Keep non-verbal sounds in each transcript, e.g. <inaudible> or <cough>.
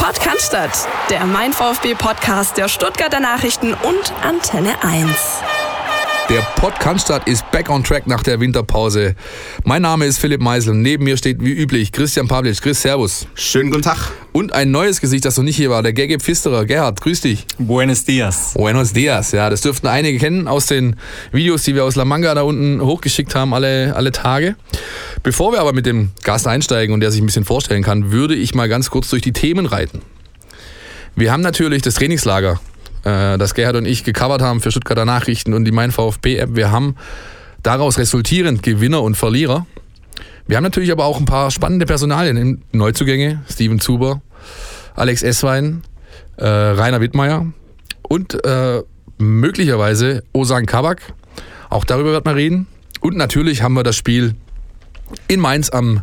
Podcast, der Mein VfB Podcast der Stuttgarter Nachrichten und Antenne 1. Der Podcast ist back on track nach der Winterpause. Mein Name ist Philipp Meisel. Neben mir steht wie üblich Christian Pavlic. Chris, Servus. Schönen guten Tag. Und ein neues Gesicht, das noch nicht hier war, der Gege Pfisterer. Gerhard, grüß dich. Buenos dias. Buenos dias. Ja, das dürften einige kennen aus den Videos, die wir aus La Manga da unten hochgeschickt haben, alle, alle Tage. Bevor wir aber mit dem Gast einsteigen und der sich ein bisschen vorstellen kann, würde ich mal ganz kurz durch die Themen reiten. Wir haben natürlich das Trainingslager äh, das Gerhard und ich gecovert haben für Stuttgarter Nachrichten und die Mein VfB-App. Wir haben daraus resultierend Gewinner und Verlierer. Wir haben natürlich aber auch ein paar spannende Personalien, Neuzugänge, Steven Zuber, Alex Esswein, äh, Rainer Wittmeier und äh, möglicherweise Osan Kabak. Auch darüber wird man reden. Und natürlich haben wir das Spiel in Mainz am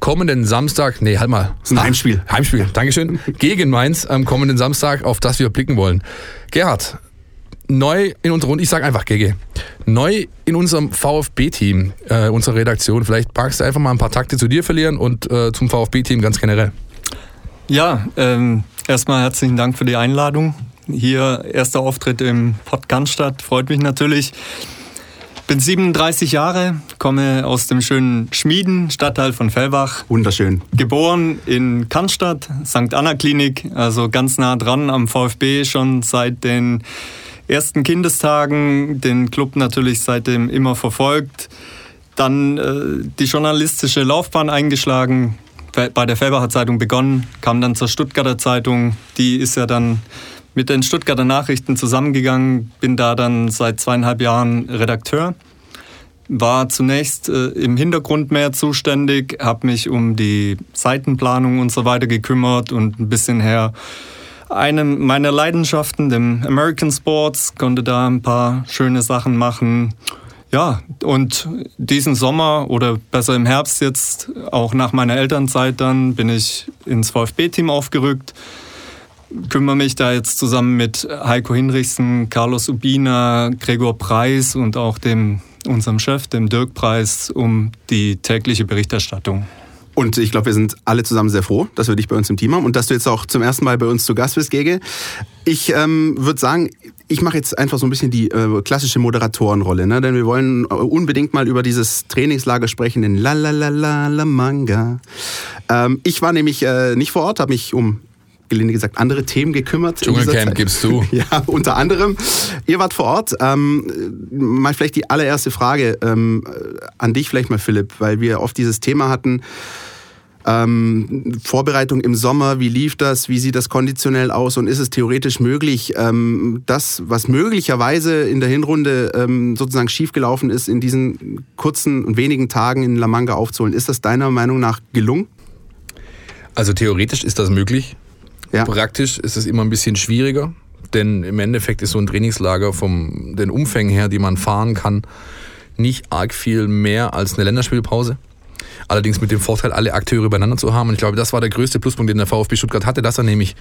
kommenden Samstag, nee, halt mal. Das ist ein Heimspiel. Heimspiel, Dankeschön. <laughs> Gegen Mainz am kommenden Samstag, auf das wir blicken wollen. Gerhard, neu in unserer Runde, ich sage einfach GG, neu in unserem VfB-Team, äh, unserer Redaktion. Vielleicht magst du einfach mal ein paar Takte zu dir verlieren und äh, zum VfB-Team ganz generell. Ja, ähm, erstmal herzlichen Dank für die Einladung. Hier erster Auftritt im Podcast freut mich natürlich bin 37 Jahre, komme aus dem schönen Schmieden, Stadtteil von Fellbach. Wunderschön. Geboren in Cannstatt, St. Anna Klinik, also ganz nah dran am VfB, schon seit den ersten Kindestagen, den Club natürlich seitdem immer verfolgt. Dann äh, die journalistische Laufbahn eingeschlagen, bei der Fellbacher Zeitung begonnen, kam dann zur Stuttgarter Zeitung. Die ist ja dann mit den Stuttgarter Nachrichten zusammengegangen, bin da dann seit zweieinhalb Jahren Redakteur. War zunächst äh, im Hintergrund mehr zuständig, habe mich um die Seitenplanung und so weiter gekümmert und ein bisschen her einem meiner Leidenschaften, dem American Sports, konnte da ein paar schöne Sachen machen. Ja, und diesen Sommer oder besser im Herbst jetzt, auch nach meiner Elternzeit dann, bin ich ins VfB-Team aufgerückt kümmere mich da jetzt zusammen mit Heiko Hinrichsen, Carlos Ubina, Gregor Preis und auch dem unserem Chef, dem Dirk Preis, um die tägliche Berichterstattung. Und ich glaube, wir sind alle zusammen sehr froh, dass wir dich bei uns im Team haben und dass du jetzt auch zum ersten Mal bei uns zu Gast bist, Gege. Ich ähm, würde sagen, ich mache jetzt einfach so ein bisschen die äh, klassische Moderatorenrolle, ne? denn wir wollen unbedingt mal über dieses Trainingslager sprechen in La La La La La Manga. Ähm, ich war nämlich äh, nicht vor Ort, habe mich um gelinde gesagt, andere Themen gekümmert. Dschungelcamp gibst du. <laughs> Ja, unter anderem. Ihr wart vor Ort. Ähm, mal vielleicht die allererste Frage ähm, an dich vielleicht mal, Philipp, weil wir oft dieses Thema hatten. Ähm, Vorbereitung im Sommer, wie lief das, wie sieht das konditionell aus und ist es theoretisch möglich, ähm, das, was möglicherweise in der Hinrunde ähm, sozusagen schiefgelaufen ist, in diesen kurzen und wenigen Tagen in La Manga aufzuholen? Ist das deiner Meinung nach gelungen? Also theoretisch ist das möglich. Ja. Praktisch ist es immer ein bisschen schwieriger, denn im Endeffekt ist so ein Trainingslager vom den Umfängen her, die man fahren kann, nicht arg viel mehr als eine Länderspielpause. Allerdings mit dem Vorteil, alle Akteure übereinander zu haben. Und ich glaube, das war der größte Pluspunkt, den der VfB Stuttgart hatte, dass er nämlich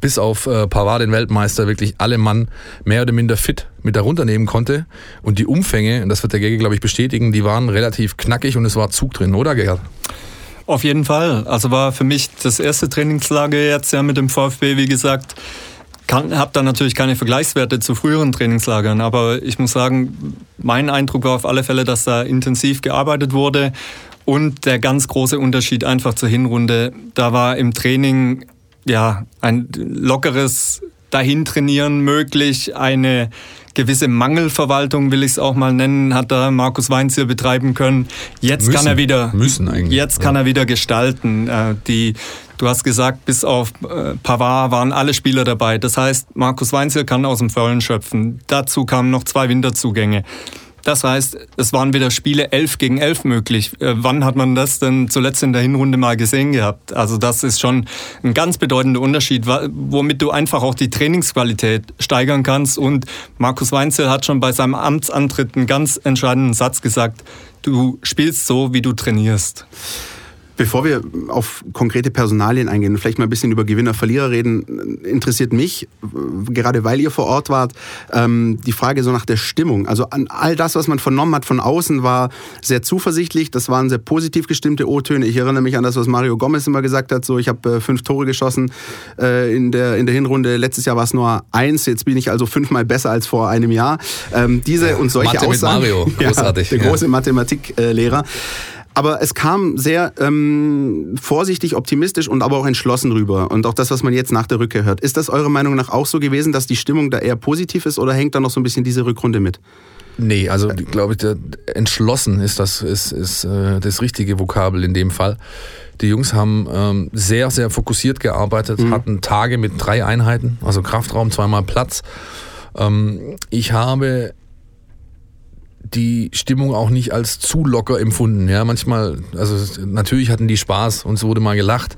bis auf äh, Pavard, den Weltmeister, wirklich alle Mann mehr oder minder fit mit darunter nehmen konnte. Und die Umfänge, und das wird der Gege, glaube ich, bestätigen, die waren relativ knackig und es war Zug drin, oder Gerhard? Auf jeden Fall. Also war für mich das erste Trainingslager jetzt ja mit dem VfB, wie gesagt. Habe da natürlich keine Vergleichswerte zu früheren Trainingslagern, aber ich muss sagen, mein Eindruck war auf alle Fälle, dass da intensiv gearbeitet wurde und der ganz große Unterschied einfach zur Hinrunde, da war im Training ja ein lockeres Dahintrainieren möglich, eine gewisse Mangelverwaltung, will ich es auch mal nennen, hat da Markus Weinz hier betreiben können. Jetzt müssen, kann er wieder, müssen eigentlich. Jetzt kann ja. er wieder gestalten. Äh, die, du hast gesagt, bis auf äh, Pavard waren alle Spieler dabei. Das heißt, Markus Weinzel kann aus dem Vollen schöpfen. Dazu kamen noch zwei Winterzugänge. Das heißt, es waren wieder Spiele 11 gegen 11 möglich. Äh, wann hat man das denn zuletzt in der Hinrunde mal gesehen gehabt? Also das ist schon ein ganz bedeutender Unterschied, womit du einfach auch die Trainingsqualität steigern kannst. Und Markus Weinzel hat schon bei seinem Amtsantritt einen ganz entscheidenden Satz gesagt, du spielst so, wie du trainierst. Bevor wir auf konkrete Personalien eingehen und vielleicht mal ein bisschen über Gewinner, Verlierer reden, interessiert mich, gerade weil ihr vor Ort wart, ähm, die Frage so nach der Stimmung. Also an all das, was man vernommen hat von außen, war sehr zuversichtlich. Das waren sehr positiv gestimmte O-Töne. Ich erinnere mich an das, was Mario Gomez immer gesagt hat. So, ich habe äh, fünf Tore geschossen äh, in, der, in der Hinrunde. Letztes Jahr war es nur eins. Jetzt bin ich also fünfmal besser als vor einem Jahr. Ähm, diese und solche Mathe Aussagen. Mit Mario, <laughs> großartig. Ja, der große ja. Mathematiklehrer. Aber es kam sehr ähm, vorsichtig, optimistisch und aber auch entschlossen rüber. Und auch das, was man jetzt nach der Rückkehr hört. Ist das eurer Meinung nach auch so gewesen, dass die Stimmung da eher positiv ist oder hängt da noch so ein bisschen diese Rückrunde mit? Nee, also glaube ich, der, entschlossen ist das, ist, ist äh, das richtige Vokabel in dem Fall. Die Jungs haben ähm, sehr, sehr fokussiert gearbeitet, mhm. hatten Tage mit drei Einheiten, also Kraftraum, zweimal Platz. Ähm, ich habe die Stimmung auch nicht als zu locker empfunden. Ja, manchmal, also natürlich hatten die Spaß und es wurde mal gelacht.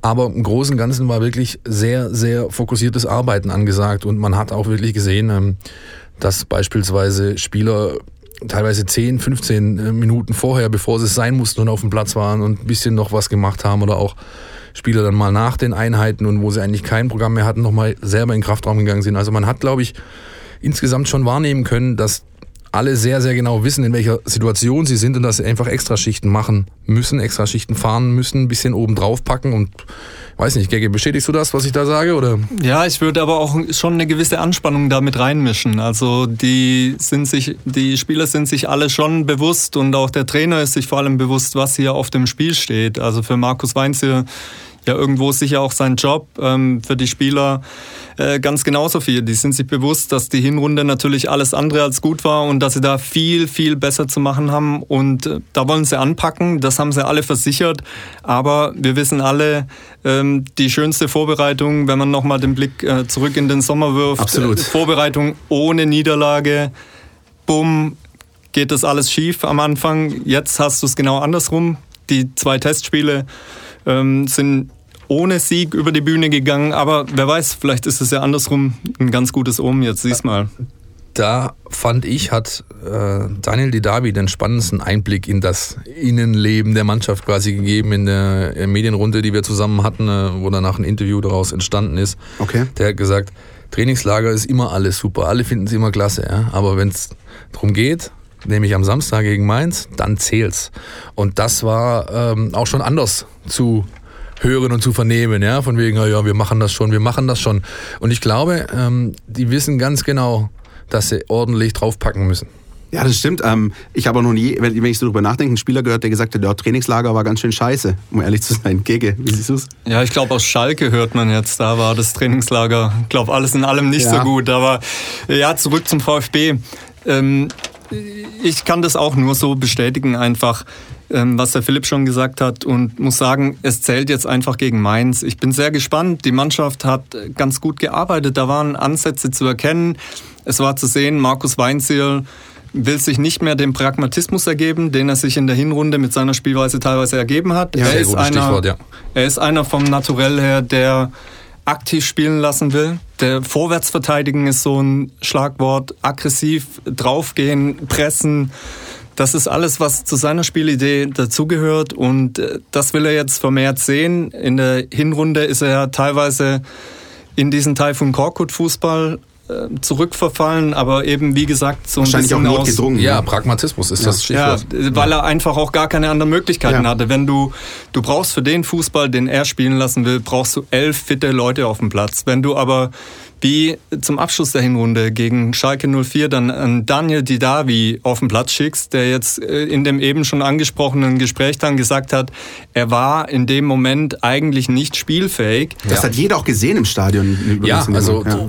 Aber im Großen und Ganzen war wirklich sehr, sehr fokussiertes Arbeiten angesagt und man hat auch wirklich gesehen, ähm, dass beispielsweise Spieler teilweise 10, 15 äh, Minuten vorher, bevor sie es sein mussten und auf dem Platz waren und ein bisschen noch was gemacht haben oder auch Spieler dann mal nach den Einheiten und wo sie eigentlich kein Programm mehr hatten, nochmal selber in den Kraftraum gegangen sind. Also man hat, glaube ich, insgesamt schon wahrnehmen können, dass alle sehr, sehr genau wissen, in welcher Situation sie sind und dass sie einfach Extraschichten machen müssen, Extraschichten fahren müssen, ein bisschen oben drauf packen und weiß nicht, Gege, bestätigst du das, was ich da sage? Oder? Ja, ich würde aber auch schon eine gewisse Anspannung damit reinmischen. Also die sind sich, die Spieler sind sich alle schon bewusst und auch der Trainer ist sich vor allem bewusst, was hier auf dem Spiel steht. Also für Markus Weinz hier ja irgendwo sicher auch sein Job. Ähm, für die Spieler äh, ganz genauso viel. Die sind sich bewusst, dass die Hinrunde natürlich alles andere als gut war und dass sie da viel, viel besser zu machen haben. Und äh, da wollen sie anpacken. Das haben sie alle versichert. Aber wir wissen alle, ähm, die schönste Vorbereitung, wenn man nochmal den Blick äh, zurück in den Sommer wirft. Absolut. Äh, Vorbereitung ohne Niederlage. Bumm, geht das alles schief am Anfang. Jetzt hast du es genau andersrum. Die zwei Testspiele ähm, sind ohne Sieg über die Bühne gegangen, aber wer weiß, vielleicht ist es ja andersrum ein ganz gutes Omen jetzt, siehst mal. Da fand ich, hat äh, Daniel Didavi den spannendsten Einblick in das Innenleben der Mannschaft quasi gegeben in der, in der Medienrunde, die wir zusammen hatten, äh, wo danach ein Interview daraus entstanden ist. Okay. Der hat gesagt, Trainingslager ist immer alles super, alle finden es immer klasse, ja? aber wenn es darum geht, nämlich am Samstag gegen Mainz, dann zählt's. Und das war ähm, auch schon anders zu hören und zu vernehmen, ja, von wegen, ja, wir machen das schon, wir machen das schon. Und ich glaube, ähm, die wissen ganz genau, dass sie ordentlich draufpacken müssen. Ja, das stimmt. Ähm, ich habe auch noch nie, wenn, ich so drüber nachdenke, einen Spieler gehört, der gesagt hat, der Trainingslager war ganz schön scheiße, um ehrlich zu sein. Gege, wie siehst du es? Ja, ich glaube, aus Schalke hört man jetzt, da war das Trainingslager, ich glaube, alles in allem nicht ja. so gut. Aber ja, zurück zum VfB. Ähm, ich kann das auch nur so bestätigen, einfach ähm, was der Philipp schon gesagt hat und muss sagen, es zählt jetzt einfach gegen Mainz. Ich bin sehr gespannt. Die Mannschaft hat ganz gut gearbeitet. Da waren Ansätze zu erkennen. Es war zu sehen, Markus Weinziel will sich nicht mehr dem Pragmatismus ergeben, den er sich in der Hinrunde mit seiner Spielweise teilweise ergeben hat. Ja, er, ist einer, ja. er ist einer vom Naturell her, der aktiv spielen lassen will. Der Vorwärtsverteidigen ist so ein Schlagwort. Aggressiv draufgehen, pressen. Das ist alles, was zu seiner Spielidee dazugehört und äh, das will er jetzt vermehrt sehen. In der Hinrunde ist er ja teilweise in diesen Taifun Korkut Fußball zurückverfallen, aber eben wie gesagt so ein Wahrscheinlich bisschen auch notgedrungen. Ja, ja, Pragmatismus ist ja. das Stichwort. Ja, weil er einfach auch gar keine anderen Möglichkeiten ja. hatte. Wenn du du brauchst für den Fußball, den er spielen lassen will, brauchst du elf fitte Leute auf dem Platz. Wenn du aber wie zum Abschluss der Hinrunde gegen Schalke 04 dann an Daniel Didavi auf den Platz schickst, der jetzt äh, in dem eben schon angesprochenen Gespräch dann gesagt hat, er war in dem Moment eigentlich nicht spielfähig. Das ja. hat jeder auch gesehen im Stadion. Ja, also ja.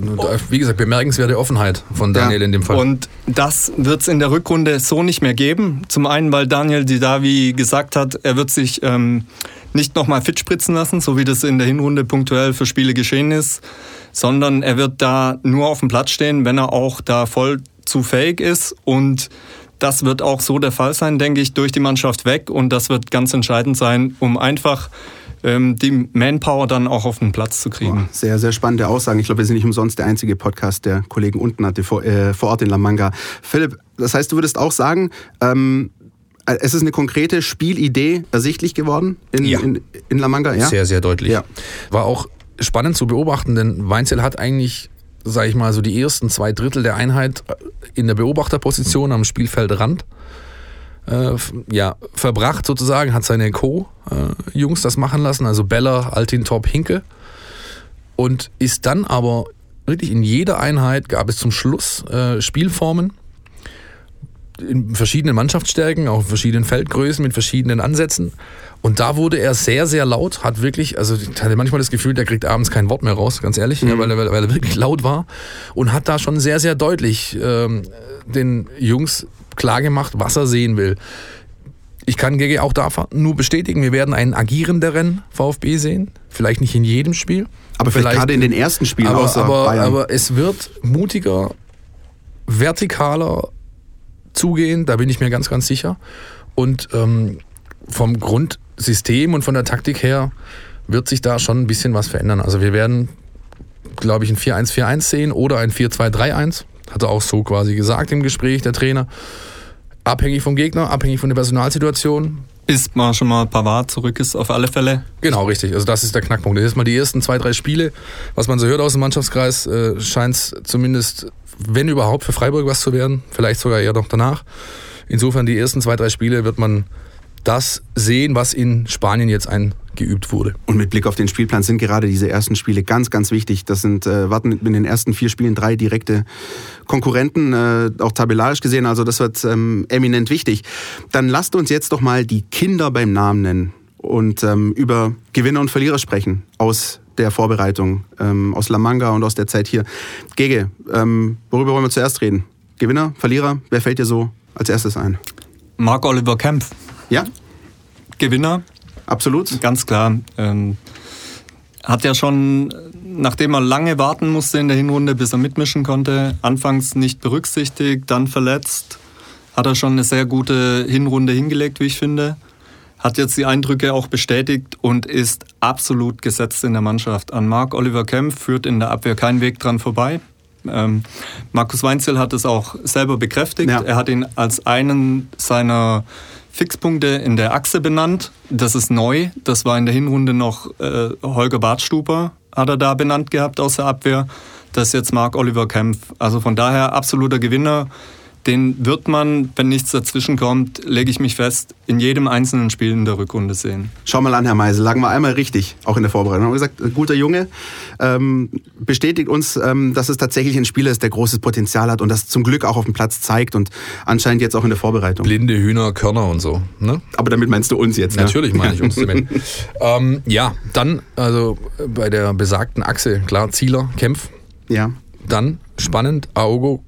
wie gesagt, bemerkenswerte Offenheit von Daniel ja. in dem Fall. Und das wird es in der Rückrunde so nicht mehr geben. Zum einen, weil Daniel Didavi gesagt hat, er wird sich ähm, nicht nochmal fit spritzen lassen, so wie das in der Hinrunde punktuell für Spiele geschehen ist sondern er wird da nur auf dem Platz stehen, wenn er auch da voll zu fähig ist und das wird auch so der Fall sein, denke ich, durch die Mannschaft weg und das wird ganz entscheidend sein, um einfach ähm, die Manpower dann auch auf den Platz zu kriegen. Oh, sehr, sehr spannende Aussagen. Ich glaube, wir sind nicht umsonst der einzige Podcast, der Kollegen unten hatte vor, äh, vor Ort in La Manga. Philipp, das heißt, du würdest auch sagen, ähm, äh, es ist eine konkrete Spielidee ersichtlich geworden in, Ja. in, in La Manga. Ja? Sehr, sehr deutlich. Ja. War auch spannend zu beobachten, denn Weinzel hat eigentlich, sag ich mal, so die ersten zwei Drittel der Einheit in der Beobachterposition am Spielfeldrand äh, ja, verbracht sozusagen, hat seine Co-Jungs das machen lassen, also Beller, Altintop, Hinke. Und ist dann aber wirklich in jeder Einheit gab es zum Schluss äh, Spielformen in verschiedenen Mannschaftsstärken, auch in verschiedenen Feldgrößen, mit verschiedenen Ansätzen. Und da wurde er sehr, sehr laut, hat wirklich, also ich hatte manchmal das Gefühl, der kriegt abends kein Wort mehr raus, ganz ehrlich, ja, weil, er, weil er wirklich laut war und hat da schon sehr, sehr deutlich ähm, den Jungs klargemacht, was er sehen will. Ich kann GG auch da nur bestätigen, wir werden einen agierenderen VfB sehen. Vielleicht nicht in jedem Spiel. Aber vielleicht, gerade in den ersten Spielen aber, außer aber, Bayern. aber es wird mutiger, vertikaler zugehen, da bin ich mir ganz, ganz sicher. Und ähm, vom Grundsystem und von der Taktik her wird sich da schon ein bisschen was verändern. Also wir werden, glaube ich, ein 4-1-4-1 sehen oder ein 4-2-3-1. Hat er auch so quasi gesagt im Gespräch, der Trainer. Abhängig vom Gegner, abhängig von der Personalsituation. Ist mal schon mal Pavard zurück ist, auf alle Fälle. Genau, richtig. Also das ist der Knackpunkt. Das ist mal die ersten zwei, drei Spiele, was man so hört aus dem Mannschaftskreis, äh, scheint es zumindest, wenn überhaupt, für Freiburg was zu werden. Vielleicht sogar eher noch danach. Insofern die ersten zwei, drei Spiele wird man das sehen, was in Spanien jetzt eingeübt wurde. Und mit Blick auf den Spielplan sind gerade diese ersten Spiele ganz, ganz wichtig. Das sind, äh, warten in den ersten vier Spielen drei direkte Konkurrenten, äh, auch tabellarisch gesehen. Also das wird ähm, eminent wichtig. Dann lasst uns jetzt doch mal die Kinder beim Namen nennen und ähm, über Gewinner und Verlierer sprechen aus der Vorbereitung, ähm, aus La Manga und aus der Zeit hier. Gege, ähm, worüber wollen wir zuerst reden? Gewinner, Verlierer, wer fällt dir so als erstes ein? Marc Oliver Kempf, Ja, Gewinner, absolut. ganz klar. Ähm, hat ja schon, nachdem er lange warten musste in der Hinrunde, bis er mitmischen konnte, anfangs nicht berücksichtigt, dann verletzt, hat er schon eine sehr gute Hinrunde hingelegt, wie ich finde. Hat jetzt die Eindrücke auch bestätigt und ist absolut gesetzt in der Mannschaft. An Marc Oliver Kempf führt in der Abwehr kein Weg dran vorbei. Ähm, Markus Weinzel hat es auch selber bekräftigt. Ja. Er hat ihn als einen seiner Fixpunkte in der Achse benannt. Das ist neu. Das war in der Hinrunde noch äh, Holger Bartstuber, hat er da benannt gehabt aus der Abwehr. Das ist jetzt Marc Oliver Kempf. Also von daher absoluter Gewinner. Den wird man, wenn nichts dazwischen kommt, lege ich mich fest, in jedem einzelnen Spiel in der Rückrunde sehen. Schau mal an, Herr Meisel, lagen wir einmal richtig, auch in der Vorbereitung. Wir haben gesagt, ein guter Junge ähm, bestätigt uns, ähm, dass es tatsächlich ein Spieler ist, der großes Potenzial hat und das zum Glück auch auf dem Platz zeigt und anscheinend jetzt auch in der Vorbereitung. Blinde Hühner, Körner und so. Ne? Aber damit meinst du uns jetzt, ne? Natürlich meine ich uns <laughs> damit. ähm, ja, dann, also bei der besagten Achse, klar, Zieler, Kempf. Ja. Dann spannend, Aogo,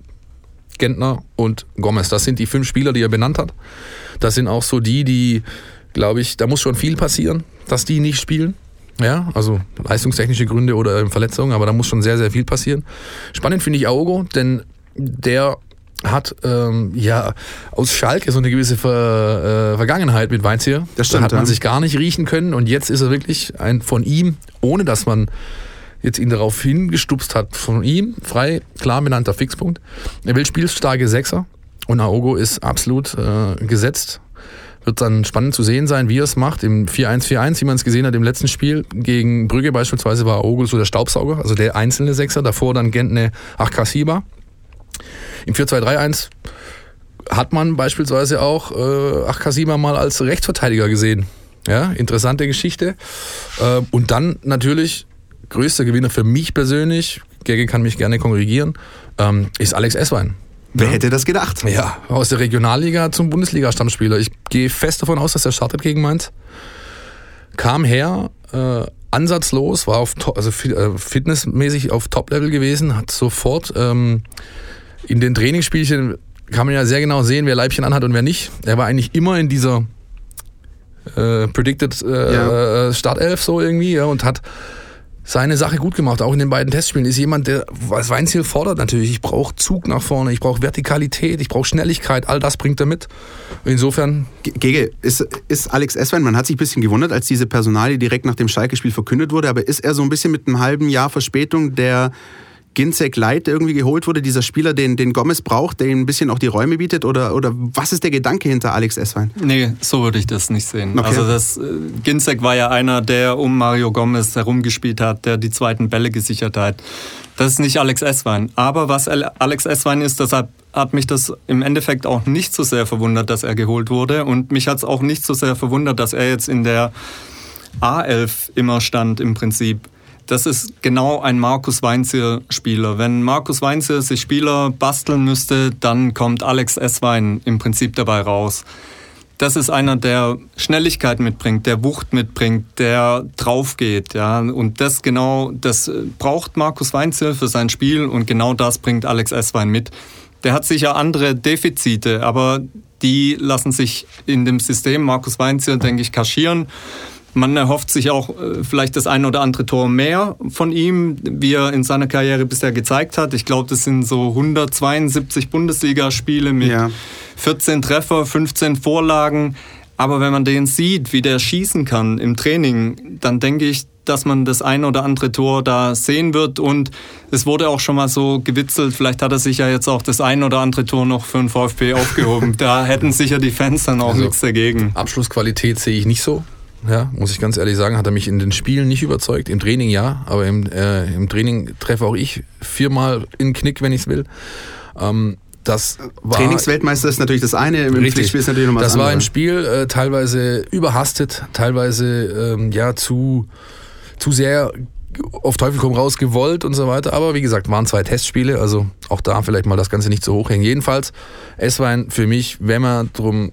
Gentner und Gomez. Das sind die fünf Spieler, die er benannt hat. Das sind auch so die, die, glaube ich, da muss schon viel passieren, dass die nicht spielen. Ja, also leistungstechnische Gründe oder Verletzungen, aber da muss schon sehr, sehr viel passieren. Spannend finde ich Aogo, denn der hat ähm, ja aus Schalke so eine gewisse Ver, äh, Vergangenheit mit Weinzier. Das stimmt, Da hat man ja. sich gar nicht riechen können und jetzt ist er wirklich ein von ihm, ohne dass man jetzt ihn darauf hingestupst hat, von ihm frei, klar benannter Fixpunkt. Er will spielstarke Sechser und Aogo ist absolut äh, gesetzt. Wird dann spannend zu sehen sein, wie er es macht. Im 4-1-4-1, wie man es gesehen hat im letzten Spiel gegen Brügge beispielsweise, war Aogo so der Staubsauger, also der einzelne Sechser. Davor dann Gentne Achkasiba. Im 4-2-3-1 hat man beispielsweise auch äh, Achkasiba mal als Rechtsverteidiger gesehen. Ja, interessante Geschichte. Äh, und dann natürlich größter Gewinner für mich persönlich, Gerge kann mich gerne korrigieren, ähm, ist Alex Esswein. Wer hätte das gedacht? Ja, aus der Regionalliga zum Bundesliga-Stammspieler. Ich gehe fest davon aus, dass er startet gegen Mainz. Kam her, äh, ansatzlos, war auf also äh, fitnessmäßig auf Top-Level gewesen, hat sofort ähm, in den Trainingsspielchen kann man ja sehr genau sehen, wer Leibchen anhat und wer nicht. Er war eigentlich immer in dieser äh, predicted äh, Ja. Startelf so irgendwie ja, und hat seine Sache gut gemacht, auch in den beiden Testspielen. Ist jemand, der, was Weinziel fordert natürlich, ich brauche Zug nach vorne, ich brauche Vertikalität, ich brauche Schnelligkeit, all das bringt er mit. Insofern, Ge- Gege, ist, ist Alex Esswein, man hat sich ein bisschen gewundert, als diese Personalie direkt nach dem Schalke-Spiel verkündet wurde, aber ist er so ein bisschen mit einem halben Jahr Verspätung der Ginzek Light irgendwie geholt wurde, dieser Spieler, den, den Gomez braucht, der ihm ein bisschen auch die Räume bietet? Oder, oder was ist der Gedanke hinter Alex Esswein? Nee, so würde ich das nicht sehen. Okay. Also das, äh, Ginzek war ja einer, der um Mario Gomez herumgespielt hat, der die zweiten Bälle gesichert hat. Das ist nicht Alex Esswein. Aber was Alex Esswein ist, deshalb hat mich das im Endeffekt auch nicht so sehr verwundert, dass er geholt wurde. Und mich hat es auch nicht so sehr verwundert, dass er jetzt in der A11 immer stand im Prinzip. Das ist genau ein Markus Weinzier-Spieler. Wenn Markus Weinzier sich Spieler basteln müsste, dann kommt Alex Esswein im Prinzip dabei raus. Das ist einer, der Schnelligkeit mitbringt, der Wucht mitbringt, der draufgeht. Ja. Und das genau, das braucht Markus Weinzier für sein Spiel und genau das bringt Alex Esswein mit. Der hat sicher andere Defizite, aber die lassen sich in dem System Markus Weinzier, denke ich, kaschieren. Man erhofft sich auch äh, vielleicht das ein oder andere Tor mehr von ihm, wie er in seiner Karriere bisher gezeigt hat. Ich glaube, das sind so 172 Bundesligaspiele mit ja. 14 Treffer, 15 Vorlagen. Aber wenn man den sieht, wie der schießen kann im Training, dann denke ich, dass man das ein oder andere Tor da sehen wird. Und es wurde auch schon mal so gewitzelt, vielleicht hat er sich ja jetzt auch das ein oder andere Tor noch für den VfB aufgehoben. <laughs> da hätten sicher die Fans dann auch also, nichts dagegen. Abschlussqualität sehe ich nicht so ja, muss ich ganz ehrlich sagen, hat er mich in den Spielen nicht überzeugt. Im Training ja, aber im, äh, im Training treffe auch ich viermal in Knick, wenn ich es will. Ähm, das war, Trainingsweltmeister ist natürlich das eine, im richtig, Pflichtspiel ist natürlich nochmal das Das war im Spiel äh, teilweise überhastet, teilweise ähm, ja zu, zu sehr auf Teufel komm raus gewollt und so weiter. Aber wie gesagt, waren zwei Testspiele, also auch da vielleicht mal das Ganze nicht so hoch hängen. Jedenfalls, es war für mich, wenn man drum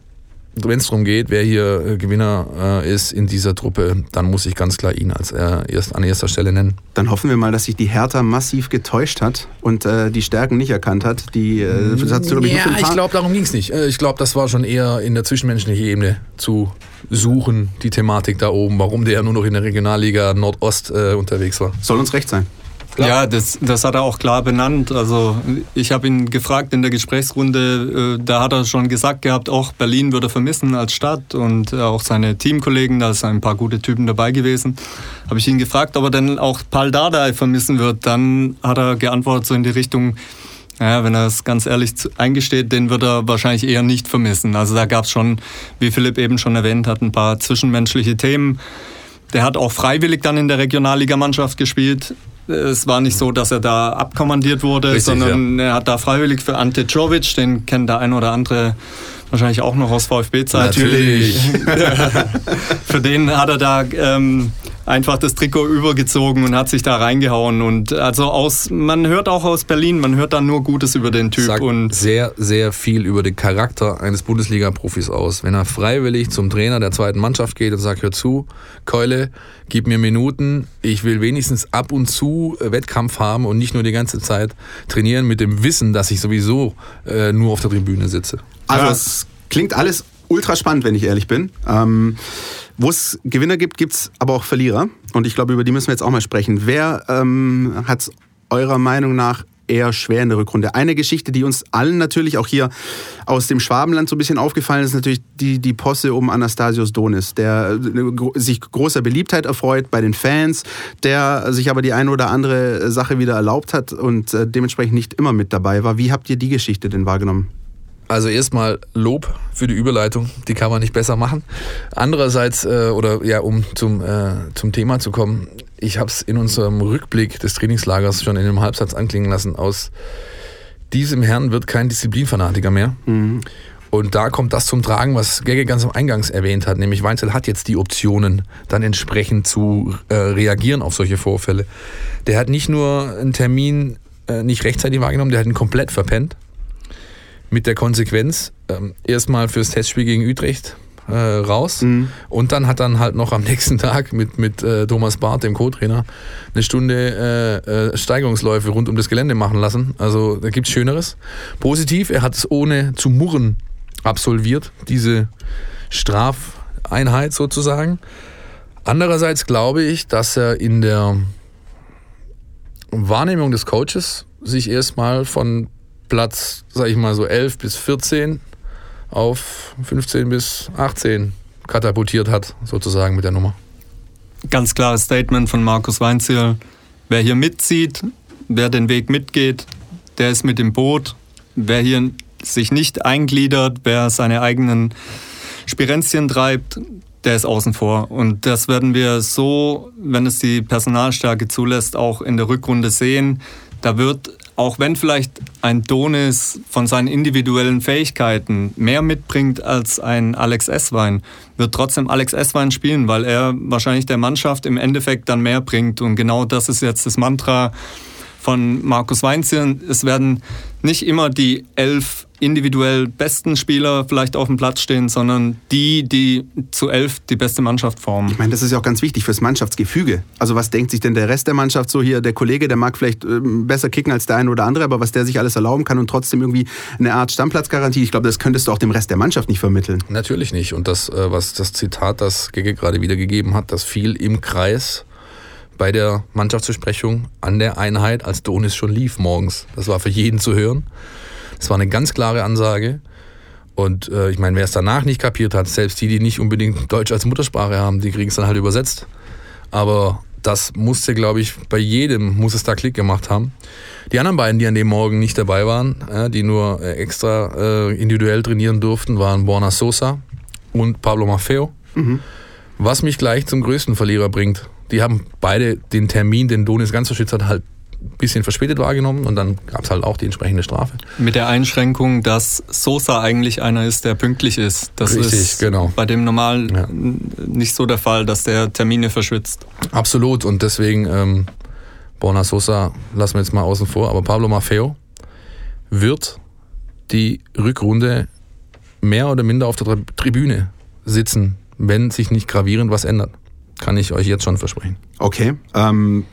wenn es darum geht, wer hier äh, Gewinner äh, ist in dieser Truppe, dann muss ich ganz klar ihn als äh, erst an erster Stelle nennen. Dann hoffen wir mal, dass sich die Hertha massiv getäuscht hat und äh, die Stärken nicht erkannt hat. Die, äh, das hat, glaub ich, ja, ich glaube, darum ging es nicht. Äh, ich glaube, das war schon eher in der zwischenmenschlichen Ebene zu suchen, die Thematik da oben, warum der nur noch in der Regionalliga Nordost unterwegs war. Soll uns recht sein. Klar. Ja, das, das hat er auch klar benannt. Also ich habe ihn gefragt in der Gesprächsrunde, äh, da hat er schon gesagt gehabt, auch Berlin würde er vermissen als Stadt und auch seine Teamkollegen, da sind ein paar gute Typen dabei gewesen. Habe ich ihn gefragt, ob er denn auch Pal Dardai vermissen wird. Dann hat er geantwortet so in die Richtung, ja, wenn er es ganz ehrlich eingesteht, den wird er wahrscheinlich eher nicht vermissen. Also da gab es schon, wie Philipp eben schon erwähnt hat, ein paar zwischenmenschliche Themen. Der hat auch freiwillig dann in der Regionalligamannschaft gespielt. Es war nicht so, dass er da abkommandiert wurde, Richtig, sondern ja. er hat da freiwillig für Ante Czovic, den kennt der ein oder andere wahrscheinlich auch noch aus VfB-Zeit. Natürlich. <laughs> für den hat er da ähm, einfach das Trikot übergezogen und hat sich da reingehauen. Und also aus, man hört auch aus Berlin, man hört da nur Gutes über den Typ. Sagt und sehr, sehr viel über den Charakter eines Bundesliga-Profis aus. Wenn er freiwillig zum Trainer der zweiten Mannschaft geht und sagt, hör zu, Keule, gib mir Minuten, ich will wenigstens ab und zu Wettkampf haben und nicht nur die ganze Zeit trainieren mit dem Wissen, dass ich sowieso äh, nur auf der Tribüne sitze. Also es klingt alles ultra spannend, wenn ich ehrlich bin. Ähm, wo es Gewinner gibt, gibt es aber auch Verlierer. Und ich glaube, über die müssen wir jetzt auch mal sprechen. Wer ähm, hat es eurer Meinung nach eher schwer in der Rückrunde. Eine Geschichte, die uns allen natürlich auch hier aus dem Schwabenland so ein bisschen aufgefallen ist, natürlich die, die Posse um Anastasios Donis, der äh, sich großer Beliebtheit erfreut bei den Fans, der sich aber die eine oder andere Sache wieder erlaubt hat und äh, dementsprechend nicht immer mit dabei war. Wie habt ihr die Geschichte denn wahrgenommen? Also erstmal Lob für die Überleitung, die kann man nicht besser machen. Andererseits, äh, oder ja, um zum, äh, zum Thema zu kommen, ich habe es in unserem Rückblick des Trainingslagers schon in einem Halbsatz anklingen lassen, aus diesem Herrn wird kein Disziplinfanatiker mehr. Mhm. Und da kommt das zum Tragen, was Gege ganz am Eingangs erwähnt hat, nämlich Weinzel hat jetzt die Optionen, dann entsprechend zu äh, reagieren auf solche Vorfälle. Der hat nicht nur einen Termin äh, nicht rechtzeitig wahrgenommen, der hat ihn komplett verpennt mit der Konsequenz, ähm, erstmal fürs Testspiel gegen Utrecht äh, raus mhm. und dann hat dann halt noch am <laughs> nächsten Tag mit, mit äh, Thomas Barth, dem Co-Trainer, eine Stunde äh, äh Steigerungsläufe rund um das Gelände machen lassen. Also da gibt es Schöneres. Positiv, er hat es ohne zu murren absolviert, diese Strafeinheit sozusagen. Andererseits glaube ich, dass er in der Wahrnehmung des Coaches sich erstmal von Platz, sag ich mal so 11 bis 14 auf 15 bis 18 katapultiert hat, sozusagen mit der Nummer. Ganz klares Statement von Markus Weinziel. Wer hier mitzieht, wer den Weg mitgeht, der ist mit dem Boot. Wer hier sich nicht eingliedert, wer seine eigenen Spirenzchen treibt, der ist außen vor. Und das werden wir so, wenn es die Personalstärke zulässt, auch in der Rückrunde sehen. Da wird, auch wenn vielleicht ein Donis von seinen individuellen Fähigkeiten mehr mitbringt als ein Alex Esswein, wird trotzdem Alex Esswein spielen, weil er wahrscheinlich der Mannschaft im Endeffekt dann mehr bringt. Und genau das ist jetzt das Mantra von Markus Weinzierl. Es werden nicht immer die elf individuell besten Spieler vielleicht auf dem Platz stehen, sondern die, die zu elf die beste Mannschaft formen. Ich meine, das ist ja auch ganz wichtig fürs Mannschaftsgefüge. Also was denkt sich denn der Rest der Mannschaft so hier? Der Kollege, der mag vielleicht ähm, besser kicken als der eine oder andere, aber was der sich alles erlauben kann und trotzdem irgendwie eine Art Stammplatzgarantie, ich glaube, das könntest du auch dem Rest der Mannschaft nicht vermitteln. Natürlich nicht. Und das, äh, was das Zitat, das Gege gerade wiedergegeben hat, das fiel im Kreis bei der Mannschaftsbesprechung an der Einheit, als Donis schon lief morgens. Das war für jeden zu hören. Das war eine ganz klare Ansage. Und äh, ich meine, wer es danach nicht kapiert hat, selbst die, die nicht unbedingt Deutsch als Muttersprache haben, die kriegen es dann halt übersetzt. Aber das musste, glaube ich, bei jedem muss es da Klick gemacht haben. Die anderen beiden, die an dem Morgen nicht dabei waren, äh, die nur äh, extra äh, individuell trainieren durften, waren Borna Sosa und Pablo Maffeo. Mhm. Was mich gleich zum größten Verlierer bringt. Die haben beide den Termin, den Donis ganz verschützt hat, halt bisschen verspätet wahrgenommen und dann gab es halt auch die entsprechende Strafe. Mit der Einschränkung, dass Sosa eigentlich einer ist, der pünktlich ist. Das Richtig, ist genau. bei dem normal ja. nicht so der Fall, dass der Termine verschwitzt. Absolut und deswegen ähm, Borna Sosa lassen wir jetzt mal außen vor, aber Pablo Maffeo wird die Rückrunde mehr oder minder auf der Tribüne sitzen, wenn sich nicht gravierend was ändert. Kann ich euch jetzt schon versprechen. Okay. Ähm,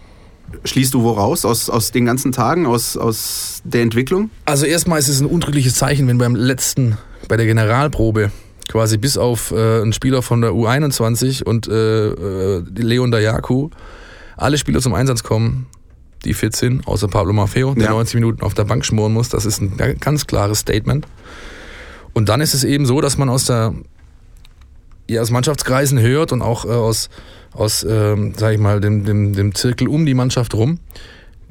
schließt du woraus aus, aus den ganzen Tagen, aus, aus der Entwicklung? Also erstmal ist es ein untrügliches Zeichen, wenn beim letzten, bei der Generalprobe, quasi bis auf äh, einen Spieler von der U21 und äh, äh, Leon Dayaku, alle Spieler zum Einsatz kommen, die fit sind, außer Pablo Maffeo, der ja. 90 Minuten auf der Bank schmoren muss. Das ist ein ganz klares Statement. Und dann ist es eben so, dass man aus der ja, aus Mannschaftskreisen hört und auch äh, aus aus, ähm, sag ich mal, dem, dem, dem Zirkel um die Mannschaft rum,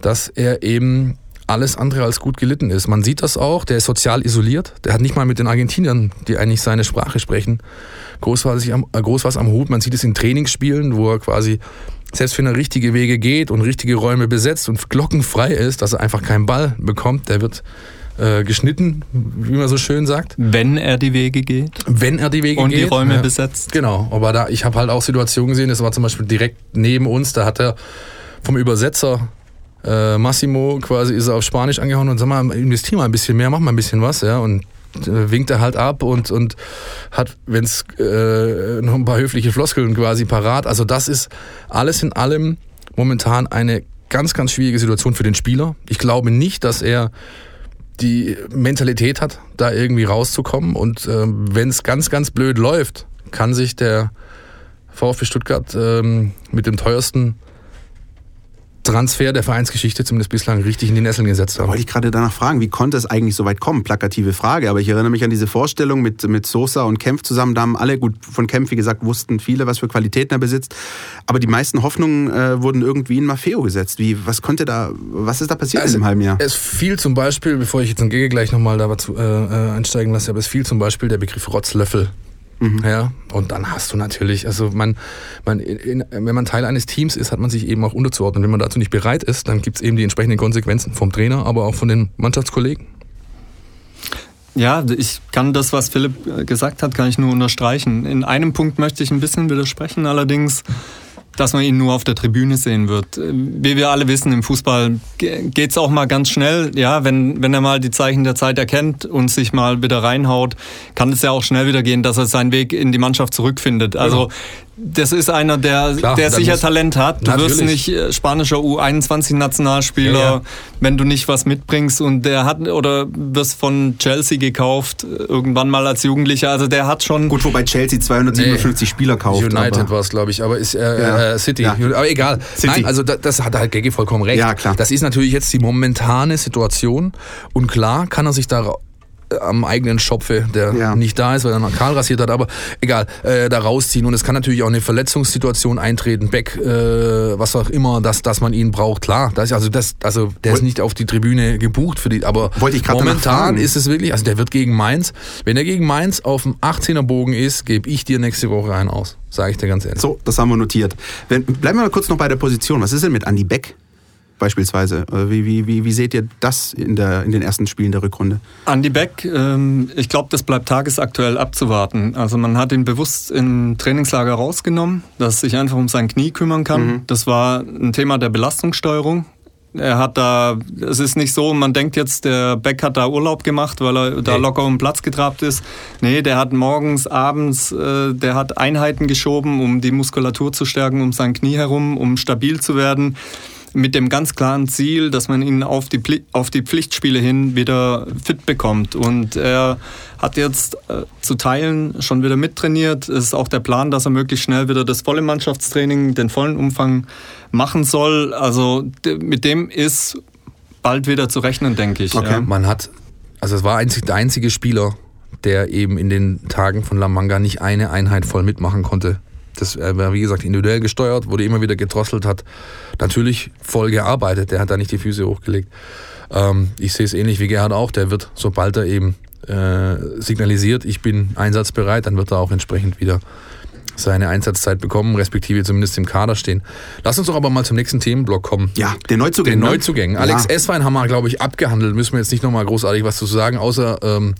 dass er eben alles andere als gut gelitten ist. Man sieht das auch, der ist sozial isoliert, der hat nicht mal mit den Argentiniern, die eigentlich seine Sprache sprechen, groß was, am, äh, groß was am Hut. Man sieht es in Trainingsspielen, wo er quasi selbst wenn er richtige Wege geht und richtige Räume besetzt und glockenfrei ist, dass er einfach keinen Ball bekommt, der wird äh, geschnitten, wie man so schön sagt. Wenn er die Wege geht. Wenn er die Wege und geht. Und die Räume ja. besetzt. Genau, aber da, ich habe halt auch Situationen gesehen, das war zum Beispiel direkt neben uns, da hat er vom Übersetzer äh, Massimo quasi ist er auf Spanisch angehauen und sag mal, investier mal ein bisschen mehr, mach mal ein bisschen was, ja, und äh, winkt er halt ab und, und hat, wenn es äh, noch ein paar höfliche Floskeln quasi parat. Also das ist alles in allem momentan eine ganz, ganz schwierige Situation für den Spieler. Ich glaube nicht, dass er die Mentalität hat, da irgendwie rauszukommen. Und äh, wenn es ganz, ganz blöd läuft, kann sich der VfB Stuttgart ähm, mit dem teuersten Transfer der Vereinsgeschichte zumindest bislang richtig in die Nesseln gesetzt haben. Wollte ich gerade danach fragen, wie konnte es eigentlich so weit kommen? Plakative Frage, aber ich erinnere mich an diese Vorstellung mit, mit Sosa und Kempf zusammen. Da haben alle, gut, von Kempf, wie gesagt, wussten viele, was für Qualitäten er besitzt. Aber die meisten Hoffnungen äh, wurden irgendwie in Maffeo gesetzt. Wie, was konnte da, was ist da passiert also, in dem halben Jahr? Es fiel zum Beispiel, bevor ich jetzt in Gege gleich nochmal dazu äh, äh, einsteigen lasse, aber es fiel zum Beispiel der Begriff Rotzlöffel Mhm. Ja, und dann hast du natürlich, also man, man in, wenn man Teil eines Teams ist, hat man sich eben auch unterzuordnen. Wenn man dazu nicht bereit ist, dann gibt es eben die entsprechenden Konsequenzen vom Trainer, aber auch von den Mannschaftskollegen. Ja, ich kann das, was Philipp äh, gesagt hat, kann ich nur unterstreichen. In einem Punkt möchte ich ein bisschen widersprechen, allerdings dass man ihn nur auf der Tribüne sehen wird. Wie wir alle wissen, im Fußball geht es auch mal ganz schnell. Ja, wenn, wenn er mal die Zeichen der Zeit erkennt und sich mal wieder reinhaut, kann es ja auch schnell wieder gehen, dass er seinen Weg in die Mannschaft zurückfindet. Also das ist einer, der, Klar, der sicher Talent hat. Du natürlich. wirst nicht äh, spanischer U21-Nationalspieler, ja, ja. wenn du nicht was mitbringst. Und der hat, oder wirst von Chelsea gekauft, irgendwann mal als Jugendlicher. Also der hat schon. Gut, wobei Chelsea 257 nee, Spieler kauft. United war es, glaube ich, aber ist äh, ja. äh, City. Aber egal. City. Nein, also das, das hat halt Gegi vollkommen recht. Ja, klar. Das ist natürlich jetzt die momentane Situation. Und klar kann er sich da äh, am eigenen Schopfe, der Ja. nicht da ist, weil er noch Karl rasiert hat, aber egal, äh, da rausziehen. Und es kann natürlich auch eine Verletzungssituation eintreten, Beck, äh, was auch immer, dass, dass man ihn braucht. Klar, das, ist also, das, also der ist nicht auf die Tribüne gebucht für die, aber momentan ist es wirklich, also der wird gegen Mainz, wenn er gegen Mainz auf dem 18er Bogen ist, gebe ich dir nächste Woche einen aus. Sage ich dir ganz ehrlich. So, das haben wir notiert. Wenn, bleiben wir mal kurz noch bei der Position. Was ist denn mit Andy Beck beispielsweise? Äh, Wie, wie, wie, wie seht ihr das in, der, in den ersten Spielen der Rückrunde? Andy Beck, ähm, ich glaube, das bleibt tagesaktuell abzuwarten. Also man hat ihn bewusst im Trainingslager rausgenommen, dass er sich einfach um sein Knie kümmern kann. Das war ein Thema der Belastungssteuerung. Er hat da, es ist nicht so, man denkt jetzt, der Beck hat da Urlaub gemacht, weil er da locker um den Platz getrabt ist. Nee, der hat morgens, abends, äh, der hat Einheiten geschoben, um die Muskulatur zu stärken, um sein Knie herum, um stabil zu werden mit dem ganz klaren Ziel, dass man ihn auf die, Pli auf die Pflichtspiele hin wieder fit bekommt. Und er hat jetzt äh, zu Teilen schon wieder mittrainiert. Es ist auch der Plan, dass er möglichst schnell wieder das volle Mannschaftstraining, den vollen Umfang machen soll. Also mit dem ist bald wieder zu rechnen, denke ich. Okay. Ja. Man hat, also es war einzig, der einzige Spieler, der eben in den Tagen von La Manga nicht eine Einheit voll mitmachen konnte. Das er war, wie gesagt, individuell gesteuert, wurde immer wieder gedrosselt, hat natürlich voll gearbeitet. Der hat da nicht die Füße hochgelegt. Ähm, ich sehe es ähnlich wie Gerhard auch. Der wird, sobald er eben äh, signalisiert, ich bin einsatzbereit, dann wird er auch entsprechend wieder seine Einsatzzeit bekommen, respektive zumindest im Kader stehen. Lass uns doch aber mal zum nächsten Themenblock kommen. Ja, der Neuzugang. Den ne? Neuzugängen. Alex Ja. Esswein haben wir, glaube ich, abgehandelt. Müssen wir jetzt nicht nochmal großartig was zu sagen, außer. Ähm,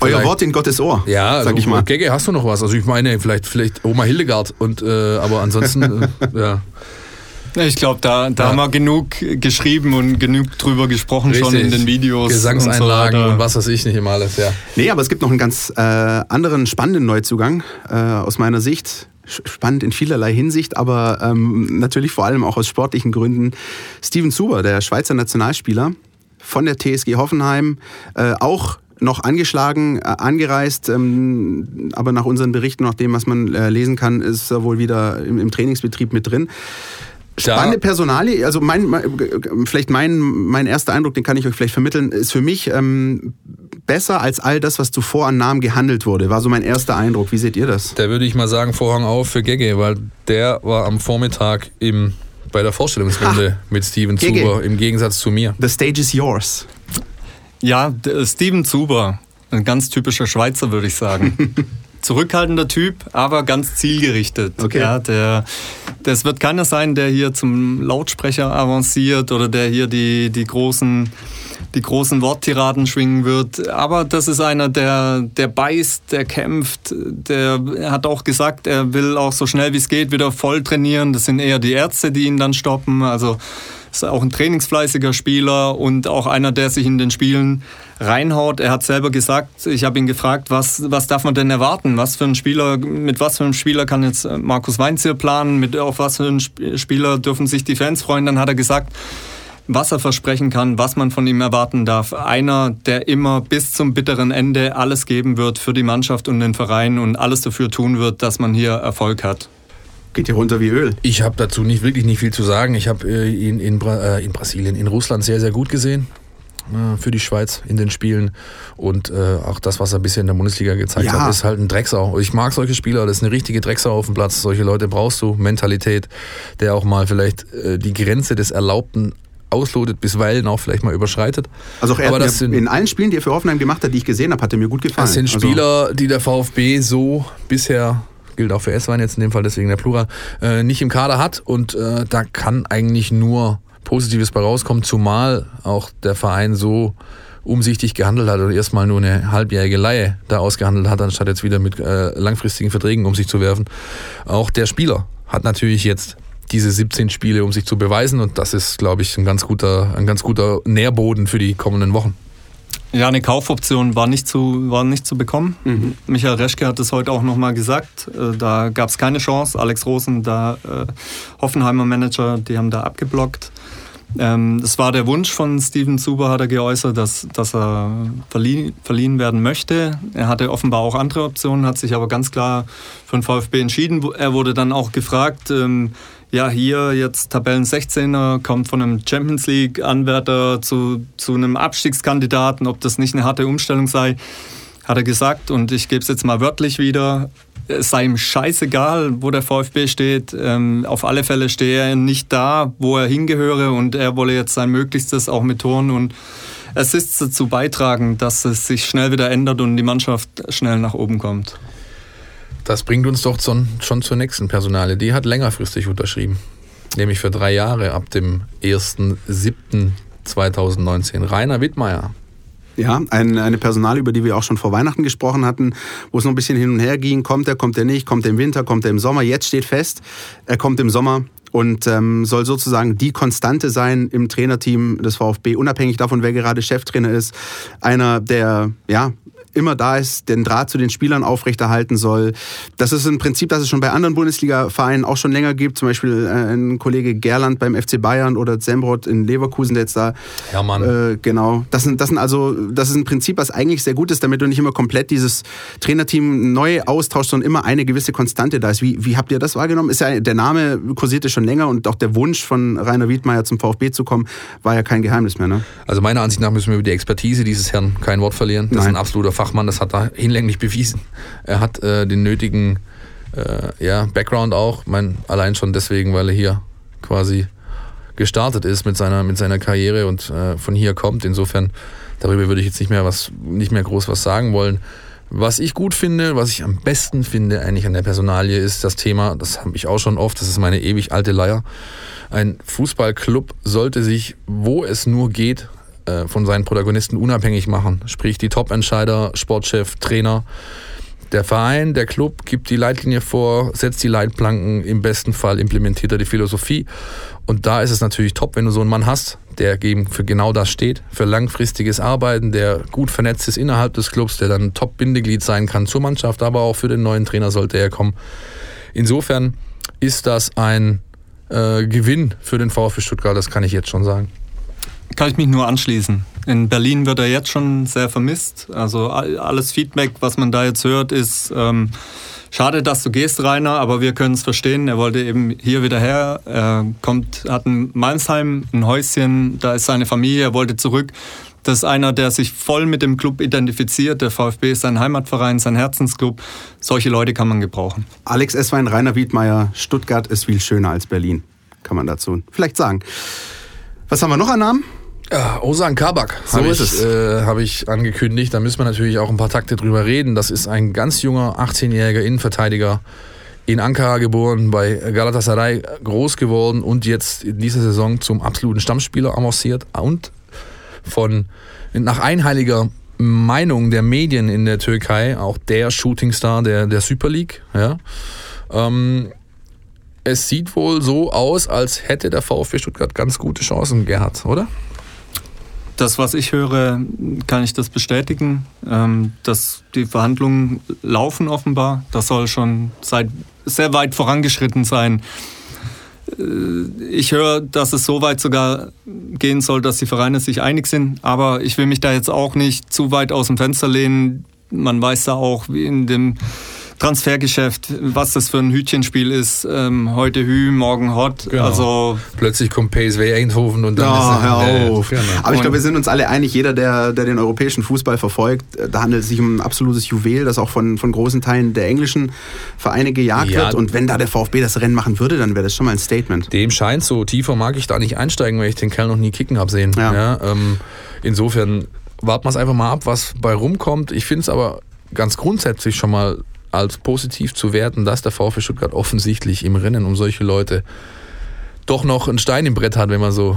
Euer Wort in Gottes Ohr, Ja, sag ich also, mal. Gegge, hast du noch was? Also ich meine, vielleicht, vielleicht Oma Hildegard und äh, aber ansonsten, äh, <laughs> ja. Ich glaube, da, da Ja. haben wir genug geschrieben und genug drüber gesprochen schon in Richtig. den Videos. Gesangseinlagen und, so und, was weiß ich nicht immer alles, ja. Nee, aber es gibt noch einen ganz äh, anderen spannenden Neuzugang äh, aus meiner Sicht. Spannend in vielerlei Hinsicht, aber ähm, natürlich vor allem auch aus sportlichen Gründen. Steven Zuber, der Schweizer Nationalspieler von der TSG Hoffenheim, äh, auch noch angeschlagen, äh, angereist, ähm, aber nach unseren Berichten, nach dem, was man äh, lesen kann, ist er wohl wieder im, im Trainingsbetrieb mit drin. Spannende Personalie, also mein, mein, vielleicht mein, mein erster Eindruck, den kann ich euch vielleicht vermitteln, ist für mich ähm, besser als all das, was zuvor an Namen gehandelt wurde. War so mein erster Eindruck. Wie seht ihr das? Da würde ich mal sagen, Vorhang auf für Gegge, weil der war am Vormittag im, bei der Vorstellungsrunde mit Steven Gegge. Zuber im Gegensatz zu mir. The stage is yours. Ja, Steven Zuber, ein ganz typischer Schweizer, würde ich sagen. <laughs> Zurückhaltender Typ, aber ganz zielgerichtet. Okay. Ja, der, das wird keiner sein, der hier zum Lautsprecher avanciert oder der hier die, die großen die großen Worttiraden schwingen wird. Aber das ist einer, der, der beißt, der kämpft, der hat auch gesagt, er will auch so schnell wie es geht wieder voll trainieren. Das sind eher die Ärzte, die ihn dann stoppen. Also ist auch ein trainingsfleißiger Spieler und auch einer, der sich in den Spielen reinhaut. Er hat selber gesagt, ich habe ihn gefragt, was, was darf man denn erwarten? Was für ein Spieler, mit was für einem Spieler kann jetzt Markus Weinzier planen? Mit auf was für einen Spieler dürfen sich die Fans freuen? Dann hat er gesagt, was er versprechen kann, was man von ihm erwarten darf. Einer, der immer bis zum bitteren Ende alles geben wird für die Mannschaft und den Verein und alles dafür tun wird, dass man hier Erfolg hat. Geht hier runter wie Öl. Ich habe dazu nicht wirklich nicht viel zu sagen. Ich habe äh, ihn in, Bra äh, in Brasilien, in Russland sehr, sehr gut gesehen äh, für die Schweiz in den Spielen. Und äh, auch das, was er bisher in der Bundesliga gezeigt Ja. hat, ist halt ein Drecksau. Ich mag solche Spieler, das ist eine richtige Drecksau auf dem Platz. Solche Leute brauchst du, Mentalität, der auch mal vielleicht äh, die Grenze des Erlaubten auslotet, bisweilen auch vielleicht mal überschreitet. Also auch er Aber das sind- in allen Spielen, die er für Hoffenheim gemacht hat, die ich gesehen habe, hat er mir gut gefallen. Das sind Also- Spieler, die der VfB so bisher, gilt auch für S-Wein jetzt in dem Fall, deswegen der Plural, äh, nicht im Kader hat. Und äh, da kann eigentlich nur Positives bei rauskommen, zumal auch der Verein so umsichtig gehandelt hat oder erstmal nur eine halbjährige Laie da ausgehandelt hat, anstatt jetzt wieder mit äh, langfristigen Verträgen um sich zu werfen. Auch der Spieler hat natürlich jetzt diese 17 Spiele, um sich zu beweisen und das ist, glaube ich, ein ganz guter, ein ganz guter Nährboden für die kommenden Wochen. Ja, eine Kaufoption war nicht zu, war nicht zu bekommen. Mhm. Michael Reschke hat es heute auch nochmal gesagt. Äh, Da gab es keine Chance. Alex Rosen, da äh, Hoffenheimer Manager, die haben da abgeblockt. Ähm, das war der Wunsch von Steven Zuber, hat er geäußert, dass, dass er verliehen, verliehen werden möchte. Er hatte offenbar auch andere Optionen, hat sich aber ganz klar für den VfB entschieden. Er wurde dann auch gefragt, ähm, ja, hier jetzt Tabellen 16er, kommt von einem Champions League-Anwärter zu, zu einem Abstiegskandidaten, ob das nicht eine harte Umstellung sei, hat er gesagt. Und ich gebe es jetzt mal wörtlich wieder es sei ihm scheißegal, wo der VfB steht. Ähm, auf alle Fälle stehe er nicht da, wo er hingehöre und er wolle jetzt sein Möglichstes auch mit Toren und Assists dazu beitragen, dass es sich schnell wieder ändert und die Mannschaft schnell nach oben kommt. Das bringt uns doch schon zur nächsten Personale. Die hat längerfristig unterschrieben, nämlich für drei Jahre ab dem 1.7.2019. Rainer Wittmeier ja, ein, eine Personal, über die wir auch schon vor Weihnachten gesprochen hatten, wo es noch ein bisschen hin und her ging. Kommt er, kommt er nicht, kommt er im Winter, kommt er im Sommer. Jetzt steht fest, er kommt im Sommer und ähm, soll sozusagen die Konstante sein im Trainerteam des VfB, unabhängig davon, wer gerade Cheftrainer ist. Einer, der ja immer da ist, den Draht zu den Spielern aufrechterhalten soll. Das ist ein Prinzip, das es schon bei anderen Bundesliga-Vereinen auch schon länger gibt. Zum Beispiel äh, ein Kollege Gerland beim FC Bayern oder Zembrot in Leverkusen, der jetzt da. Hermann. Äh, genau. Das sind, das sind also, das ist ein Prinzip, was eigentlich sehr gut ist, damit du nicht immer komplett dieses Trainerteam neu austauschst, sondern immer eine gewisse Konstante da ist. Wie, wie habt ihr das wahrgenommen? Ist ja, der Name kursierte schon länger und auch der Wunsch von Rainer Wiedmeier zum VfB zu kommen, war ja kein Geheimnis mehr. Ne? Also meiner Ansicht nach müssen wir über die Expertise dieses Herrn kein Wort verlieren. Das Nein. ist ein absoluter Fachmann, das hat er hinlänglich bewiesen. Er hat äh, den nötigen äh, ja, Background auch, mein, allein schon deswegen, weil er hier quasi gestartet ist mit seiner, mit seiner Karriere und äh, von hier kommt. Insofern, darüber würde ich jetzt nicht mehr was, nicht mehr groß was sagen wollen. Was ich gut finde, was ich am besten finde eigentlich an der Personalie ist das Thema, das habe ich auch schon oft, das ist meine ewig alte Leier. Ein Fußballclub sollte sich, wo es nur geht, äh, von seinen Protagonisten unabhängig machen. Sprich die Top-Entscheider, Sportchef, Trainer. Der Verein, der Club gibt die Leitlinie vor, setzt die Leitplanken, im besten Fall implementiert er die Philosophie. Und da ist es natürlich top, wenn du so einen Mann hast, der eben für genau das steht, für langfristiges Arbeiten, der gut vernetzt ist innerhalb des Clubs, der dann ein Top-Bindeglied sein kann zur Mannschaft, aber auch für den neuen Trainer sollte er kommen. Insofern ist das ein äh, Gewinn für den VfB Stuttgart, das kann ich jetzt schon sagen. Kann ich mich nur anschließen. In Berlin wird er jetzt schon sehr vermisst. Also alles Feedback, was man da jetzt hört, ist ähm, schade, dass du gehst, Rainer, aber wir können es verstehen. Er wollte eben hier wieder her. Er kommt, hat in Malmsheim ein Häuschen, da ist seine Familie, er wollte zurück. Das ist einer, der sich voll mit dem Club identifiziert. Der VfB ist sein Heimatverein, sein Herzensclub. Solche Leute kann man gebrauchen. Alex Esswein, Rainer Wiedmeier, Stuttgart ist viel schöner als Berlin, kann man dazu vielleicht sagen. Was haben wir noch an Namen? Ja, Osan Kabak so habe ich, äh, hab ich angekündigt. Da müssen wir natürlich auch ein paar Takte drüber reden. Das ist ein ganz junger, 18-jähriger Innenverteidiger in Ankara geboren, bei Galatasaray groß geworden und jetzt in dieser Saison zum absoluten Stammspieler avanciert und von nach einheiliger Meinung der Medien in der Türkei auch der Shootingstar der, der Super League. Ja. Ähm, es sieht wohl so aus, als hätte der VfB Stuttgart ganz gute Chancen gehabt, oder? Das, was ich höre, kann ich das bestätigen, ähm, dass die Verhandlungen laufen offenbar. Das soll schon seit sehr weit vorangeschritten sein. Äh, ich höre, dass es so weit sogar gehen soll, dass die Vereine sich einig sind. Aber ich will mich da jetzt auch nicht zu weit aus dem Fenster lehnen. Man weiß da auch, wie in dem Transfergeschäft, was das für ein Hütchenspiel ist. Ähm, heute Hü, morgen Hot. Genau. Also Plötzlich kommt PSV Eindhoven und dann ja, ist hör auf. Genau. Aber ich glaube, wir sind uns alle einig, jeder, der, der den europäischen Fußball verfolgt, äh, da handelt es sich um ein absolutes Juwel, das auch von, von großen Teilen der englischen Vereine gejagt ja. wird. Und wenn da der VfB das Rennen machen würde, dann wäre das schon mal ein Statement. Dem scheint so. Tiefer mag ich da nicht einsteigen, weil ich den Kerl noch nie kicken habe sehen. Ja. ja ähm, insofern warten wir es einfach mal ab, was bei rumkommt. Ich finde es aber ganz grundsätzlich schon mal als positiv zu werten, dass der VfB Stuttgart offensichtlich im Rennen um solche Leute doch noch einen Stein im Brett hat, wenn man so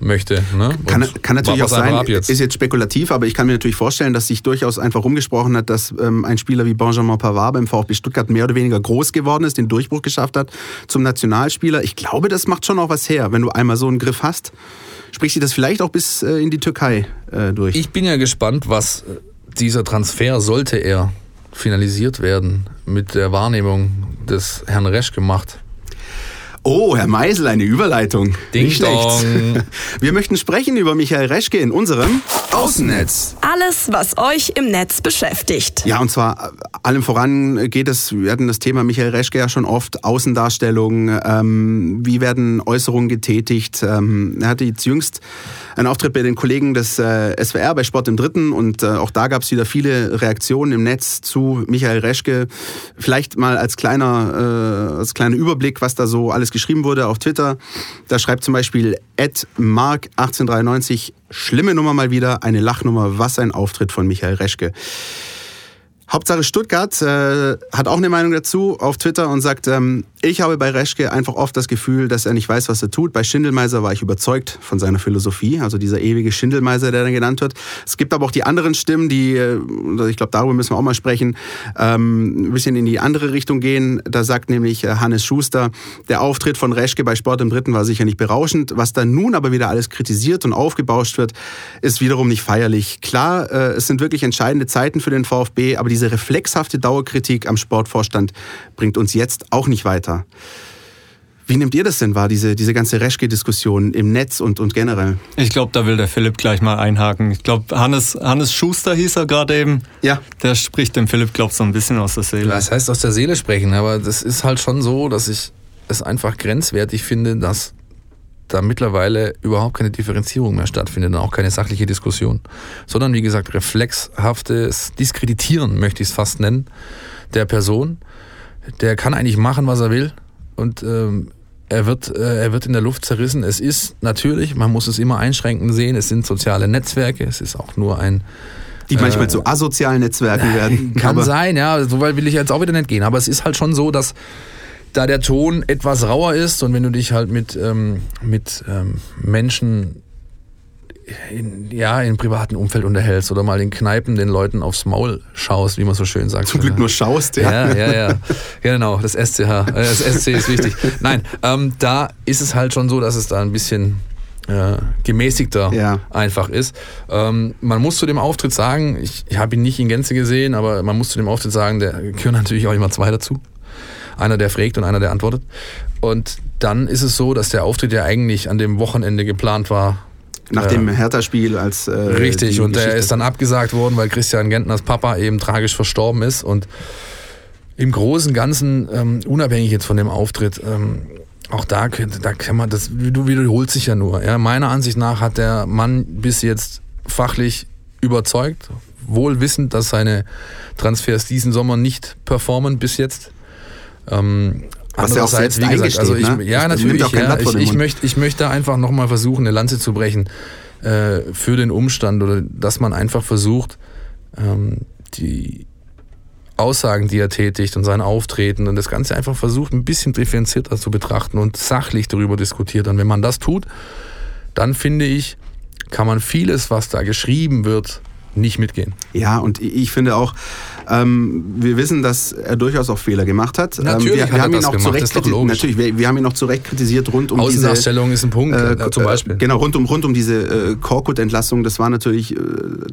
möchte. Ne? Kann, kann, natürlich auch sein, jetzt. ist jetzt spekulativ, aber ich kann mir natürlich vorstellen, dass sich durchaus einfach rumgesprochen hat, dass ähm, ein Spieler wie Benjamin Pavard beim VfB Stuttgart mehr oder weniger groß geworden ist, den Durchbruch geschafft hat zum Nationalspieler. Ich glaube, das macht schon auch was her, wenn du einmal so einen Griff hast. Spricht sich das vielleicht auch bis äh, in die Türkei äh, durch? Ich bin ja gespannt, was äh, dieser Transfer, sollte er finalisiert werden, mit der Wahrnehmung des Herrn Resch gemacht. Oh, Herr Meisel, eine Überleitung. Ding Nicht schlecht. dong. <laughs> Wir möchten sprechen über Michael Reschke in unserem Außennetz. Alles, was euch im Netz beschäftigt. Ja, und zwar äh, allem voran geht es, wir hatten das Thema Michael Reschke ja schon oft, Außendarstellung, ähm, wie werden Äußerungen getätigt. Ähm, er hatte jetzt jüngst einen Auftritt bei den Kollegen des äh, SWR bei Sport im Dritten und äh, auch da gab es wieder viele Reaktionen im Netz zu Michael Reschke. Vielleicht mal als kleiner, äh, als kleiner Überblick, was da so alles geschrieben wurde auf Twitter. Da schreibt zum Beispiel Ed Mark 1893, schlimme Nummer mal wieder, eine Lachnummer, was ein Auftritt von Michael Reschke. Hauptsache Stuttgart äh, hat auch eine Meinung dazu auf Twitter und sagt, ähm, ich habe bei Reschke einfach oft das Gefühl, dass er nicht weiß, was er tut. Bei Schindelmeiser war ich überzeugt von seiner Philosophie, also dieser ewige Schindelmeiser, der dann genannt wird. Es gibt aber auch die anderen Stimmen, die, äh, ich glaube, darüber müssen wir auch mal sprechen, ähm, ein bisschen in die andere Richtung gehen. Da sagt nämlich äh, Hannes Schuster, der Auftritt von Reschke bei Sport im Dritten war sicher nicht berauschend. Was dann nun aber wieder alles kritisiert und aufgebauscht wird, ist wiederum nicht feierlich. Klar, äh, es sind wirklich entscheidende Zeiten für den VfB, aber diese reflexhafte Dauerkritik am Sportvorstand bringt uns jetzt auch nicht weiter. Wie nehmt ihr das denn wahr, diese, diese ganze Reschke-Diskussion im Netz und, und generell? Ich glaube, da will der Philipp gleich mal einhaken. Ich glaube, Hannes, Hannes Schuster hieß er gerade eben. Ja. Der spricht dem Philipp, glaube ich, so ein bisschen aus der Seele. Das heißt aus der Seele sprechen, aber das ist halt schon so, dass ich es einfach grenzwertig finde, dass da mittlerweile überhaupt keine Differenzierung mehr stattfindet und auch keine sachliche Diskussion, sondern wie gesagt reflexhaftes Diskreditieren, möchte ich es fast nennen, der Person. Der kann eigentlich machen, was er will und ähm, er wird, äh, er wird in der Luft zerrissen. Es ist natürlich, man muss es immer einschränkend sehen, es sind soziale Netzwerke, es ist auch nur ein Die manchmal zu asozialen Netzwerken <laughs> werden. kann sein, ja, so weit will ich jetzt auch wieder nicht gehen. Aber es ist halt schon so, dass da der Ton etwas rauer ist und wenn du dich halt mit, ähm, mit ähm, Menschen in, ja, im privaten Umfeld unterhältst oder mal in Kneipen den Leuten aufs Maul schaust, wie man so schön sagt. Zum Glück nur schaust, ja. Ja, ja, ja. Genau, das SCH. Äh, Das SC ist wichtig. Nein, ähm, da ist es halt schon so, dass es da ein bisschen äh, gemäßigter Ja. einfach ist. Ähm, man muss zu dem Auftritt sagen, ich, ich habe ihn nicht in Gänze gesehen, aber man muss zu dem Auftritt sagen, da gehören natürlich auch immer zwei dazu. Einer, der fragt und einer, der antwortet. Und dann ist es so, dass der Auftritt ja eigentlich an dem Wochenende geplant war. Nach dem Hertha-Spiel als äh, Richtig, und der ist dann abgesagt worden, weil Christian Gentners Papa eben tragisch verstorben ist. Und im Großen und Ganzen, ähm, unabhängig jetzt von dem Auftritt, ähm, auch da, da kann man, das du wiederholt sich ja nur. Ja. Meiner Ansicht nach hat der Mann bis jetzt fachlich überzeugt, wohl wissend, dass seine Transfers diesen Sommer nicht performen bis jetzt. Ähm, Was er auch selbst eingesteht, also ich, ne? ja Das natürlich, ja, ich, ich, möchte, ich möchte einfach nochmal versuchen, eine Lanze zu brechen äh, für den Umstand oder dass man einfach versucht, ähm, die Aussagen, die er tätigt und sein Auftreten und das Ganze einfach versucht, ein bisschen differenzierter zu betrachten und sachlich darüber diskutiert. Und wenn man das tut, dann finde ich, kann man vieles, was da geschrieben wird, nicht mitgehen. Ja, und ich finde auch, ähm, wir wissen, dass er durchaus auch Fehler gemacht hat. Natürlich ähm, wir, hat haben ihn auch gemacht. Natürlich, wir, wir haben ihn auch zu Recht kritisiert rund um diese Außendarstellung ist ein Punkt, äh, äh, zum Beispiel. Genau, rund um, rund um diese äh, Korkut-Entlassung, das war natürlich äh,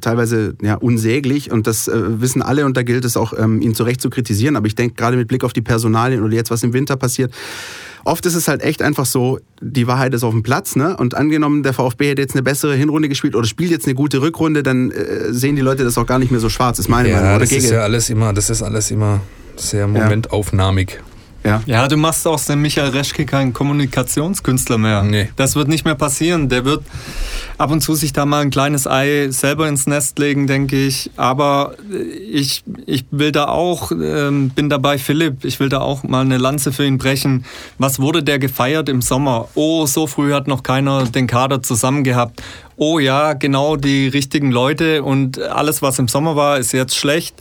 teilweise ja, unsäglich und das äh, wissen alle und da gilt es auch, ähm, ihn zu Recht zu kritisieren. Aber ich denke, gerade mit Blick auf die Personalien oder jetzt, was im Winter passiert, oft ist es halt echt einfach so, die Wahrheit ist auf dem Platz. Ne? Und angenommen, der VfB hätte jetzt eine bessere Hinrunde gespielt oder spielt jetzt eine gute Rückrunde, dann äh, sehen die Leute das auch gar nicht mehr so schwarz, ist meine Meinung. Ja, Oder das ist Gege? ja alles immer, das ist alles immer sehr momentaufnahmig. ja. Ja, du machst aus dem Michael Reschke keinen Kommunikationskünstler mehr. Nee. Das wird nicht mehr passieren. Der wird ab und zu sich da mal ein kleines Ei selber ins Nest legen, denke ich. Aber äh, ich, ich will da auch, ähm, bin dabei Philipp, ich will da auch mal eine Lanze für ihn brechen. Was wurde der gefeiert im Sommer? Oh, so früh hat noch keiner den Kader zusammen gehabt. Oh ja, genau die richtigen Leute und alles, was im Sommer war, ist jetzt schlecht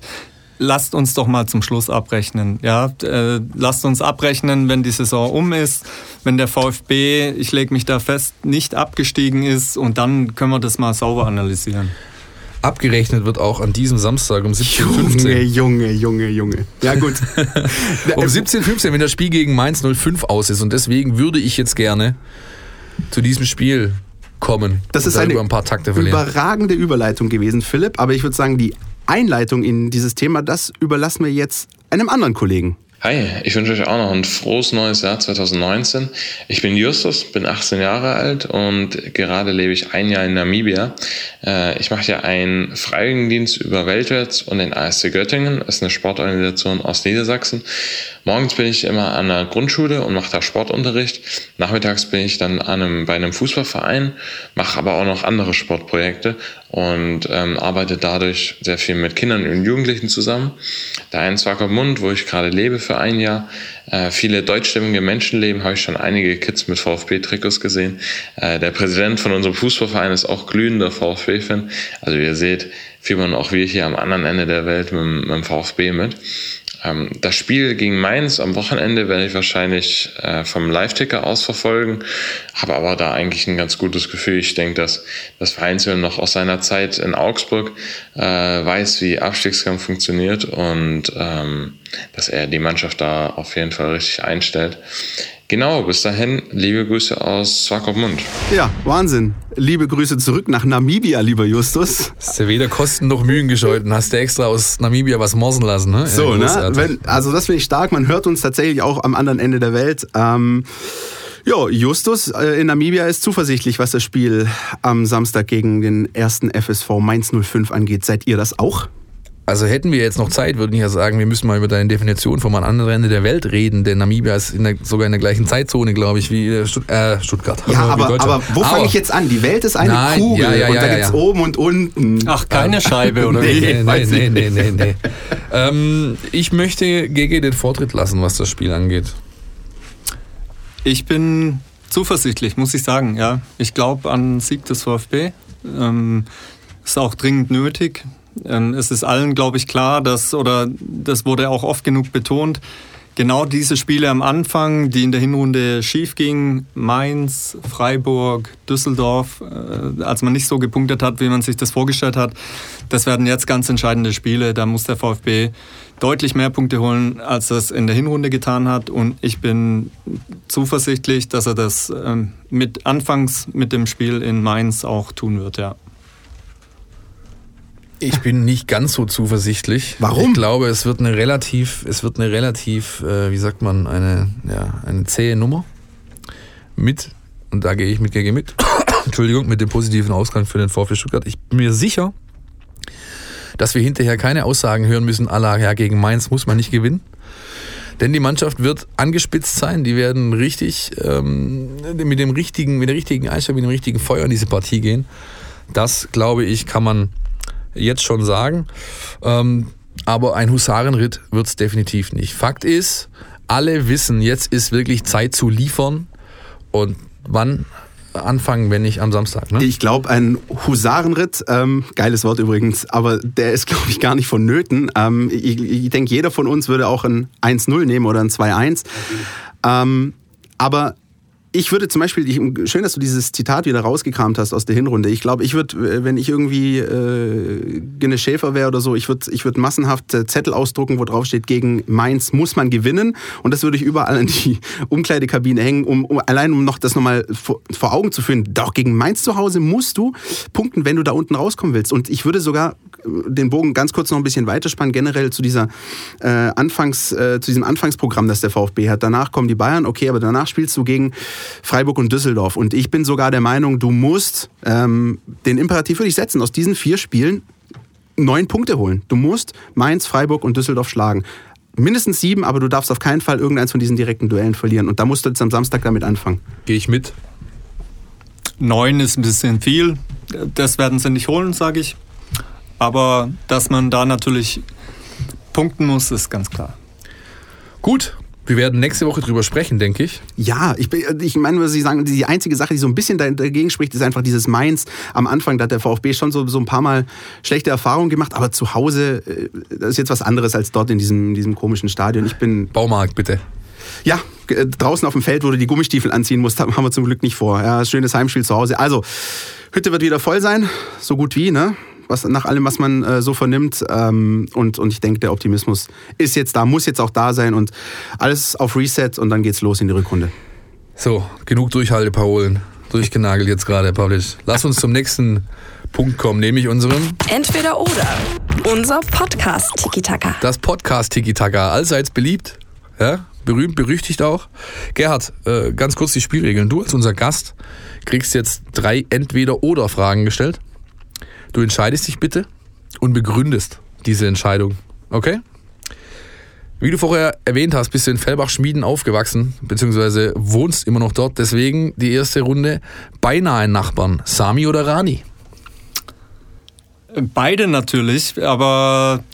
lasst uns doch mal zum Schluss abrechnen. Ja, äh, lasst uns abrechnen, wenn die Saison um ist, wenn der VfB, ich lege mich da fest, nicht abgestiegen ist und dann können wir das mal sauber analysieren. Abgerechnet wird auch an diesem Samstag um Junge, 17.15 Junge, Junge, Junge. Ja gut. <laughs> Um 17.15 wenn das Spiel gegen Mainz 05 aus ist. Und deswegen würde ich jetzt gerne zu diesem Spiel kommen. Das und ist eine ein paar Takte verlieren. überragende Überleitung gewesen, Philipp. Aber ich würde sagen, die Einleitung in dieses Thema, das überlassen wir jetzt einem anderen Kollegen. Hi, ich wünsche euch auch noch ein frohes neues Jahr 2019. Ich bin Justus, bin 18 Jahre alt und gerade lebe ich ein Jahr in Namibia. Äh, ich mache ja einen Freiwilligendienst über Weltwärts und den ASC Göttingen. Das ist eine Sportorganisation aus Niedersachsen. Morgens bin ich immer an der Grundschule und mache da Sportunterricht. Nachmittags bin ich dann an einem, bei einem Fußballverein, mache aber auch noch andere Sportprojekte und ähm, arbeite dadurch sehr viel mit Kindern und Jugendlichen zusammen. Der einen Mund, wo ich gerade lebe für ein Jahr. Äh, viele deutschstämmige Menschen leben, habe ich schon einige Kids mit VfB-Trikots gesehen. Äh, der Präsident von unserem Fußballverein ist auch glühender VfB-Fan. Also ihr seht, fiebern auch wir hier am anderen Ende der Welt mit, mit dem VfB mit. Ähm, das Spiel gegen Mainz am Wochenende werde ich wahrscheinlich äh, vom Live-Ticker aus verfolgen, habe aber da eigentlich ein ganz gutes Gefühl. Ich denke, dass das Vereinswillen noch aus seiner Zeit in Augsburg äh, weiß, wie Abstiegskampf funktioniert und ähm, dass er die Mannschaft da auf jeden Fall richtig einstellt. Genau, bis dahin, liebe Grüße aus Swakopmund. Ja, Wahnsinn. Liebe Grüße zurück nach Namibia, lieber Justus. Hast du weder Kosten noch Mühen gescheut und hast du extra aus Namibia was morsen lassen, ne? So, ja, ne? Wenn, also das finde ich stark. Man hört uns tatsächlich auch am anderen Ende der Welt. Ähm, ja, Justus äh, in Namibia ist zuversichtlich, was das Spiel am Samstag gegen den ersten FSV Mainz 05 angeht. Seid ihr das auch? Also hätten wir jetzt noch Zeit, würden ich ja sagen, wir müssen mal über deine Definition vom anderen Ende der Welt reden, denn Namibia ist in der, sogar in der gleichen Zeitzone, glaube ich, wie Stutt äh, Stuttgart. Ja, aber, aber wo fange ich jetzt an? Die Welt ist eine nein, Kugel ja, ja, und da ja, gibt's oben und unten. Ach, keine Scheibe oder nee, wie? Nee, nee, nee, nee, nee. ähm, ich möchte GG den Vortritt lassen, was das Spiel angeht. Ich bin zuversichtlich, muss ich sagen. Ja, ich glaube an Sieg des VfB. Ähm, ist auch dringend nötig. Ähm, es ist allen, glaube ich, klar, dass, oder das wurde auch oft genug betont, genau diese Spiele am Anfang, die in der Hinrunde schief gingen, Mainz, Freiburg, Düsseldorf, äh, als man nicht so gepunktet hat, wie man sich das vorgestellt hat, das werden jetzt ganz entscheidende Spiele. Da muss der VfB deutlich mehr Punkte holen, als er es in der Hinrunde getan hat. Und ich bin zuversichtlich, dass er das ähm, mit anfangs mit dem Spiel in Mainz auch tun wird, ja. Ich bin nicht ganz so zuversichtlich. Warum? Ich glaube, es wird eine relativ, es wird eine relativ, äh, wie sagt man, eine, ja, eine zähe Nummer. Mit, und da gehe ich mit GG mit, <coughs> Entschuldigung, mit dem positiven Ausgang für den VfB Stuttgart. Ich bin mir sicher, dass wir hinterher keine Aussagen hören müssen, aller ja, gegen Mainz muss man nicht gewinnen. Denn die Mannschaft wird angespitzt sein, die werden richtig ähm, mit dem richtigen, mit der richtigen Einstellung, mit dem richtigen Feuer in diese Partie gehen. Das, glaube ich, kann man jetzt schon sagen. Ähm, aber ein Husarenritt wird es definitiv nicht. Fakt ist, alle wissen, jetzt ist wirklich Zeit zu liefern. Und wann anfangen, wenn nicht am Samstag? Ne? Ich glaube, ein Husarenritt, ähm, geiles Wort übrigens, aber der ist, glaube ich, gar nicht vonnöten. Ähm, ich, ich denke, jeder von uns würde auch ein 1-0 nehmen oder ein 2-1. Ähm, aber ich würde zum Beispiel, ich, schön, dass du dieses Zitat wieder rausgekramt hast aus der Hinrunde. Ich glaube, ich würde, wenn ich irgendwie äh, Gene Schäfer wäre oder so, ich würde ich würd massenhaft äh, Zettel ausdrucken, wo drauf steht, gegen Mainz muss man gewinnen. Und das würde ich überall in die <laughs> Umkleidekabine hängen, um, um allein um noch das nochmal vor, vor Augen zu führen. Doch gegen Mainz zu Hause musst du punkten, wenn du da unten rauskommen willst. Und ich würde sogar den Bogen ganz kurz noch ein bisschen weiterspannen, generell zu dieser äh, Anfangs, äh, zu diesem Anfangsprogramm, das der VfB hat. Danach kommen die Bayern, okay, aber danach spielst du gegen Freiburg und Düsseldorf. Und ich bin sogar der Meinung, du musst ähm, den Imperativ würde ich setzen, aus diesen vier Spielen neun Punkte holen. Du musst Mainz, Freiburg und Düsseldorf schlagen. Mindestens sieben, aber du darfst auf keinen Fall irgendeins von diesen direkten Duellen verlieren. Und da musst du jetzt am Samstag damit anfangen. Gehe ich mit. Neun ist ein bisschen viel. Das werden sie nicht holen, sage ich. Aber dass man da natürlich punkten muss, ist ganz klar. Gut, wir werden nächste Woche drüber sprechen, denke ich. Ja, ich, ich meine, was Sie sagen, die einzige Sache, die so ein bisschen dagegen spricht, ist einfach dieses Mainz. Am Anfang da hat der VfB schon so, so ein paar Mal schlechte Erfahrungen gemacht, aber zu Hause äh, das ist jetzt was anderes als dort in diesem, diesem komischen Stadion. Ich bin. Baumarkt, bitte. Ja, draußen auf dem Feld, wo du die Gummistiefel anziehen musst, <laughs> haben wir zum Glück nicht vor. Ja, schönes Heimspiel zu Hause. Also, Hütte wird wieder voll sein, so gut wie, ne? Was, nach allem, was man äh, so vernimmt. Ähm, und, und ich denke, der Optimismus ist jetzt da, muss jetzt auch da sein und alles auf Reset und dann geht's los in die Rückrunde. So, genug Durchhalteparolen. Durchgenagelt jetzt gerade, Pavlic. Lass uns zum nächsten Punkt kommen, nämlich unserem Entweder oder. Unser Podcast Tiki Taka. Das Podcast Tiki Taka, allseits beliebt. Ja, berühmt, berüchtigt auch. Gerhard, äh, ganz kurz die Spielregeln. Du als unser Gast kriegst jetzt drei Entweder-Oder-Fragen gestellt. Du entscheidest dich bitte und begründest diese Entscheidung. Okay? Wie du vorher erwähnt hast, bist du in Fellbach-Schmieden aufgewachsen, beziehungsweise wohnst immer noch dort. Deswegen die erste Runde beinahe Nachbarn. Sami oder Rani? Beide natürlich, aber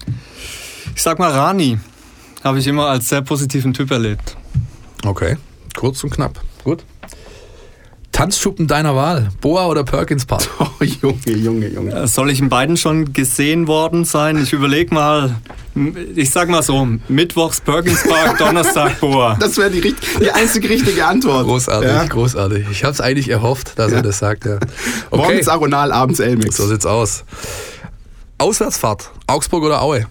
ich sag mal Rani. Habe ich immer als sehr positiven Typ erlebt. Okay, kurz und knapp. Gut. Tanzschuppen deiner Wahl, Boa oder Perkins Park? <laughs> Oh, Junge, Junge, Junge. Äh, Soll ich in beiden schon gesehen worden sein? Ich überlege mal, ich sag mal so, Mittwochs Perkins Park, <laughs> Donnerstag Boa. Das wäre die, die einzige richtige Antwort. Großartig, Ja. großartig. Ich habe es eigentlich erhofft, dass Ja. er das sagt. Ja. <laughs> Okay, Morgens Aronal, abends Elmix. so sieht's aus. Auswärtsfahrt, Augsburg oder Aue?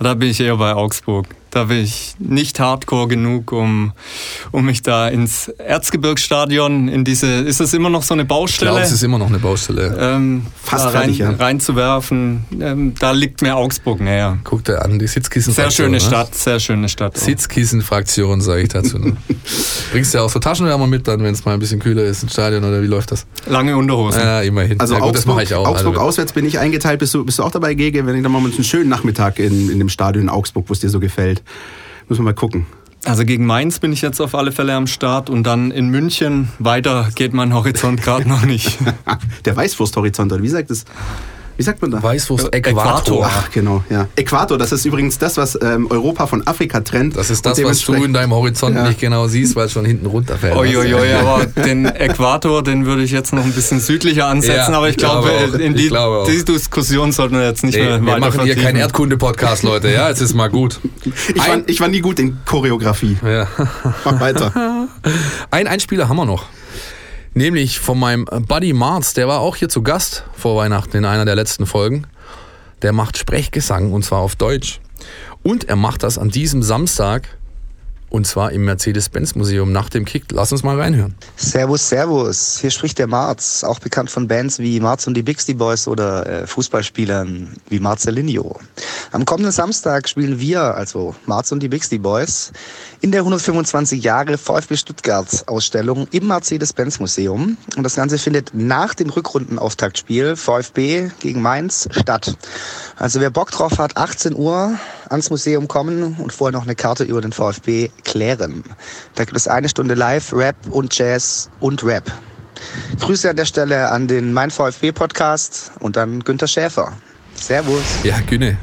Da bin ich eher bei Augsburg. Da bin ich nicht hardcore genug, um, um mich da ins Erzgebirgsstadion, in diese, ist das immer noch so eine Ich Baustelle? glaube, es ist immer noch eine Baustelle. ähm, Fast da rein, fertig, ja. reinzuwerfen. Ähm, da liegt mir Augsburg näher. Guck dir an, die Sehr Sitzkissenfraktion. schöne ne? Stadt, sehr schöne Stadt. auch. Sitzkissenfraktion, sage ich dazu. Ne? <laughs> Bringst du ja auch so Taschenwärmer mit dann, wenn es mal ein bisschen kühler ist im Stadion oder wie läuft das? Lange Unterhosen. Ja, immerhin. Also ja, gut, das Augsburg, mache ich auch. Augsburg also, auswärts bin ich eingeteilt. Bist du, bist du auch dabei, Gege? Wenn ich dann mal einen schönen Nachmittag in, in dem Stadion in Augsburg, wo es dir so gefällt. Müssen wir mal gucken. Also gegen Mainz bin ich jetzt auf alle Fälle am Start und dann in München. Weiter geht mein Horizont gerade noch nicht. <laughs> Der Weißwursthorizont, oder wie sagt das? Wie sagt man da? Weißwurst Äquator. Äquator. Ach, genau, ja. Äquator, das ist übrigens das, was ähm, Europa von Afrika trennt. Das ist das, was du in deinem Horizont Ja. nicht genau siehst, weil es schon hinten runterfällt. Uiuiui, aber <laughs> den Äquator, den würde ich jetzt noch ein bisschen südlicher ansetzen, Ja, aber ich ich glaube glaube, auch. in die, glaube diese Diskussion sollten wir jetzt nicht Nee, mehr wir weiter machen hier keinen Erdkunde-Podcast, Leute. Ja, jetzt ist mal gut. Ich war, ich war nie gut in Choreografie. Ja. Mach weiter. <laughs> Ein Einspieler haben wir noch. Nämlich von meinem Buddy Marz, der war auch hier zu Gast vor Weihnachten in einer der letzten Folgen. Der macht Sprechgesang und zwar auf Deutsch. Und er macht das an diesem Samstag und zwar im Mercedes-Benz-Museum nach dem Kick. Lass uns mal reinhören. Servus, Servus. Hier spricht der Marz, auch bekannt von Bands wie Marz und die Bixby Boys oder äh, Fußballspielern wie Marcelinho. Am kommenden Samstag spielen wir, also Marz und die Bixby Boys, in der 125 Jahre VfB Stuttgart Ausstellung im Mercedes-Benz Museum. Und das Ganze findet nach dem Rückrundenauftaktspiel VfB gegen Mainz statt. Also wer Bock drauf hat, 18 Uhr ans Museum kommen und vorher noch eine Karte über den VfB klären. Da gibt es eine Stunde Live, Rap und Jazz und Rap. Grüße an der Stelle an den Mein VfB Podcast und an Günter Schäfer. Servus. Ja, Günne.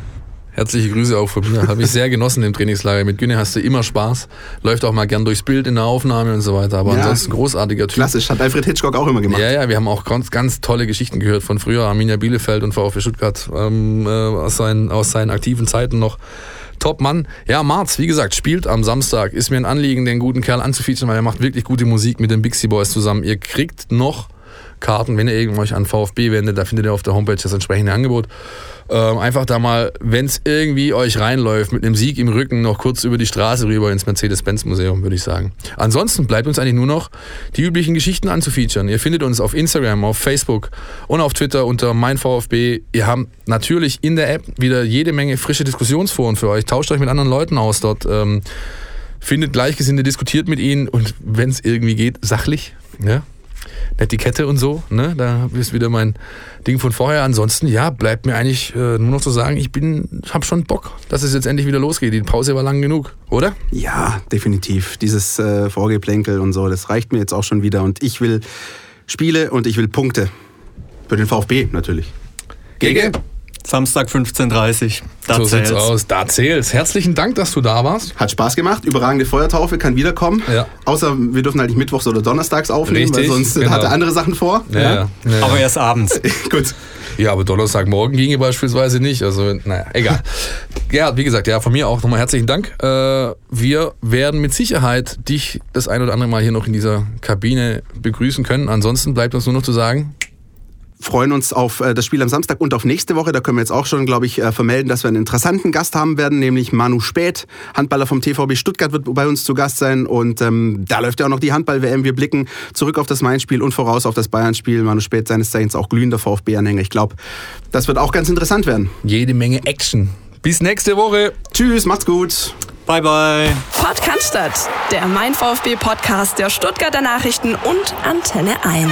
Herzliche Grüße auch von mir. Habe ich sehr genossen im Trainingslager. Mit Günne hast du immer Spaß. Läuft auch mal gern durchs Bild in der Aufnahme und so weiter. Aber Ja. ansonsten großartiger Typ. Klassisch, hat Alfred Hitchcock auch immer gemacht. Ja, ja, wir haben auch ganz, ganz tolle Geschichten gehört von früher, Arminia Bielefeld und VfB Stuttgart ähm, äh, aus, seinen, aus seinen aktiven Zeiten noch. Top Mann. Ja, Marz, wie gesagt, spielt am Samstag. Ist mir ein Anliegen, den guten Kerl anzufeaturen, weil er macht wirklich gute Musik mit den Bixie Boys zusammen. Ihr kriegt noch Karten, wenn ihr euch an VfB wendet, da findet ihr auf der Homepage das entsprechende Angebot. Ähm, einfach da mal, wenn es irgendwie euch reinläuft, mit einem Sieg im Rücken noch kurz über die Straße rüber ins Mercedes-Benz-Museum, würde ich sagen. Ansonsten bleibt uns eigentlich nur noch die üblichen Geschichten anzufeaturen. Ihr findet uns auf Instagram, auf Facebook und auf Twitter unter meinVfB. Ihr habt natürlich in der App wieder jede Menge frische Diskussionsforen für euch. Tauscht euch mit anderen Leuten aus dort. Ähm, findet Gleichgesinnte, diskutiert mit ihnen und wenn es irgendwie geht, sachlich. Ja? Etikette und so, ne? Da ist wieder mein Ding von vorher. Ansonsten, ja, bleibt mir eigentlich äh, nur noch zu sagen, ich bin, hab schon Bock, dass es jetzt endlich wieder losgeht. Die Pause war lang genug, oder? Ja, definitiv. Dieses äh, Vorgeplänkel und so, das reicht mir jetzt auch schon wieder. Und ich will Spiele und ich will Punkte. Für den VfB natürlich. Gege? Samstag 15.30 Da so sieht's zählt's. aus. Da zählt's. Herzlichen Dank, dass du da warst. Hat Spaß gemacht. Überragende Feuertaufe kann wiederkommen. Ja. Außer wir dürfen halt nicht mittwochs oder donnerstags aufnehmen, Richtig, weil sonst genau. hat er andere Sachen vor. Ja, ja. ja. Aber erst abends. <laughs> Gut. Ja, aber Donnerstagmorgen ginge beispielsweise nicht. Also, naja, egal. <laughs> Gerhard, wie gesagt, ja, von mir auch nochmal herzlichen Dank. Äh, wir werden mit Sicherheit dich das ein oder andere Mal hier noch in dieser Kabine begrüßen können. Ansonsten bleibt uns nur noch zu sagen, freuen uns auf äh, das Spiel am Samstag und auf nächste Woche. Da können wir jetzt auch schon, glaube ich, äh, vermelden, dass wir einen interessanten Gast haben werden, nämlich Manu Späth, Handballer vom TVB Stuttgart, wird bei uns zu Gast sein. Und ähm, da läuft ja auch noch die Handball-WM. Wir blicken zurück auf das Main-Spiel und voraus auf das Bayern-Spiel. Manu Späth, seines Zeichens auch glühender VfB-Anhänger. Ich glaube, das wird auch ganz interessant werden. jede Menge Action. Bis nächste Woche. Tschüss, macht's gut. Bye, bye. Podcast, der Mein VfB Podcast der Stuttgarter Nachrichten und Antenne 1.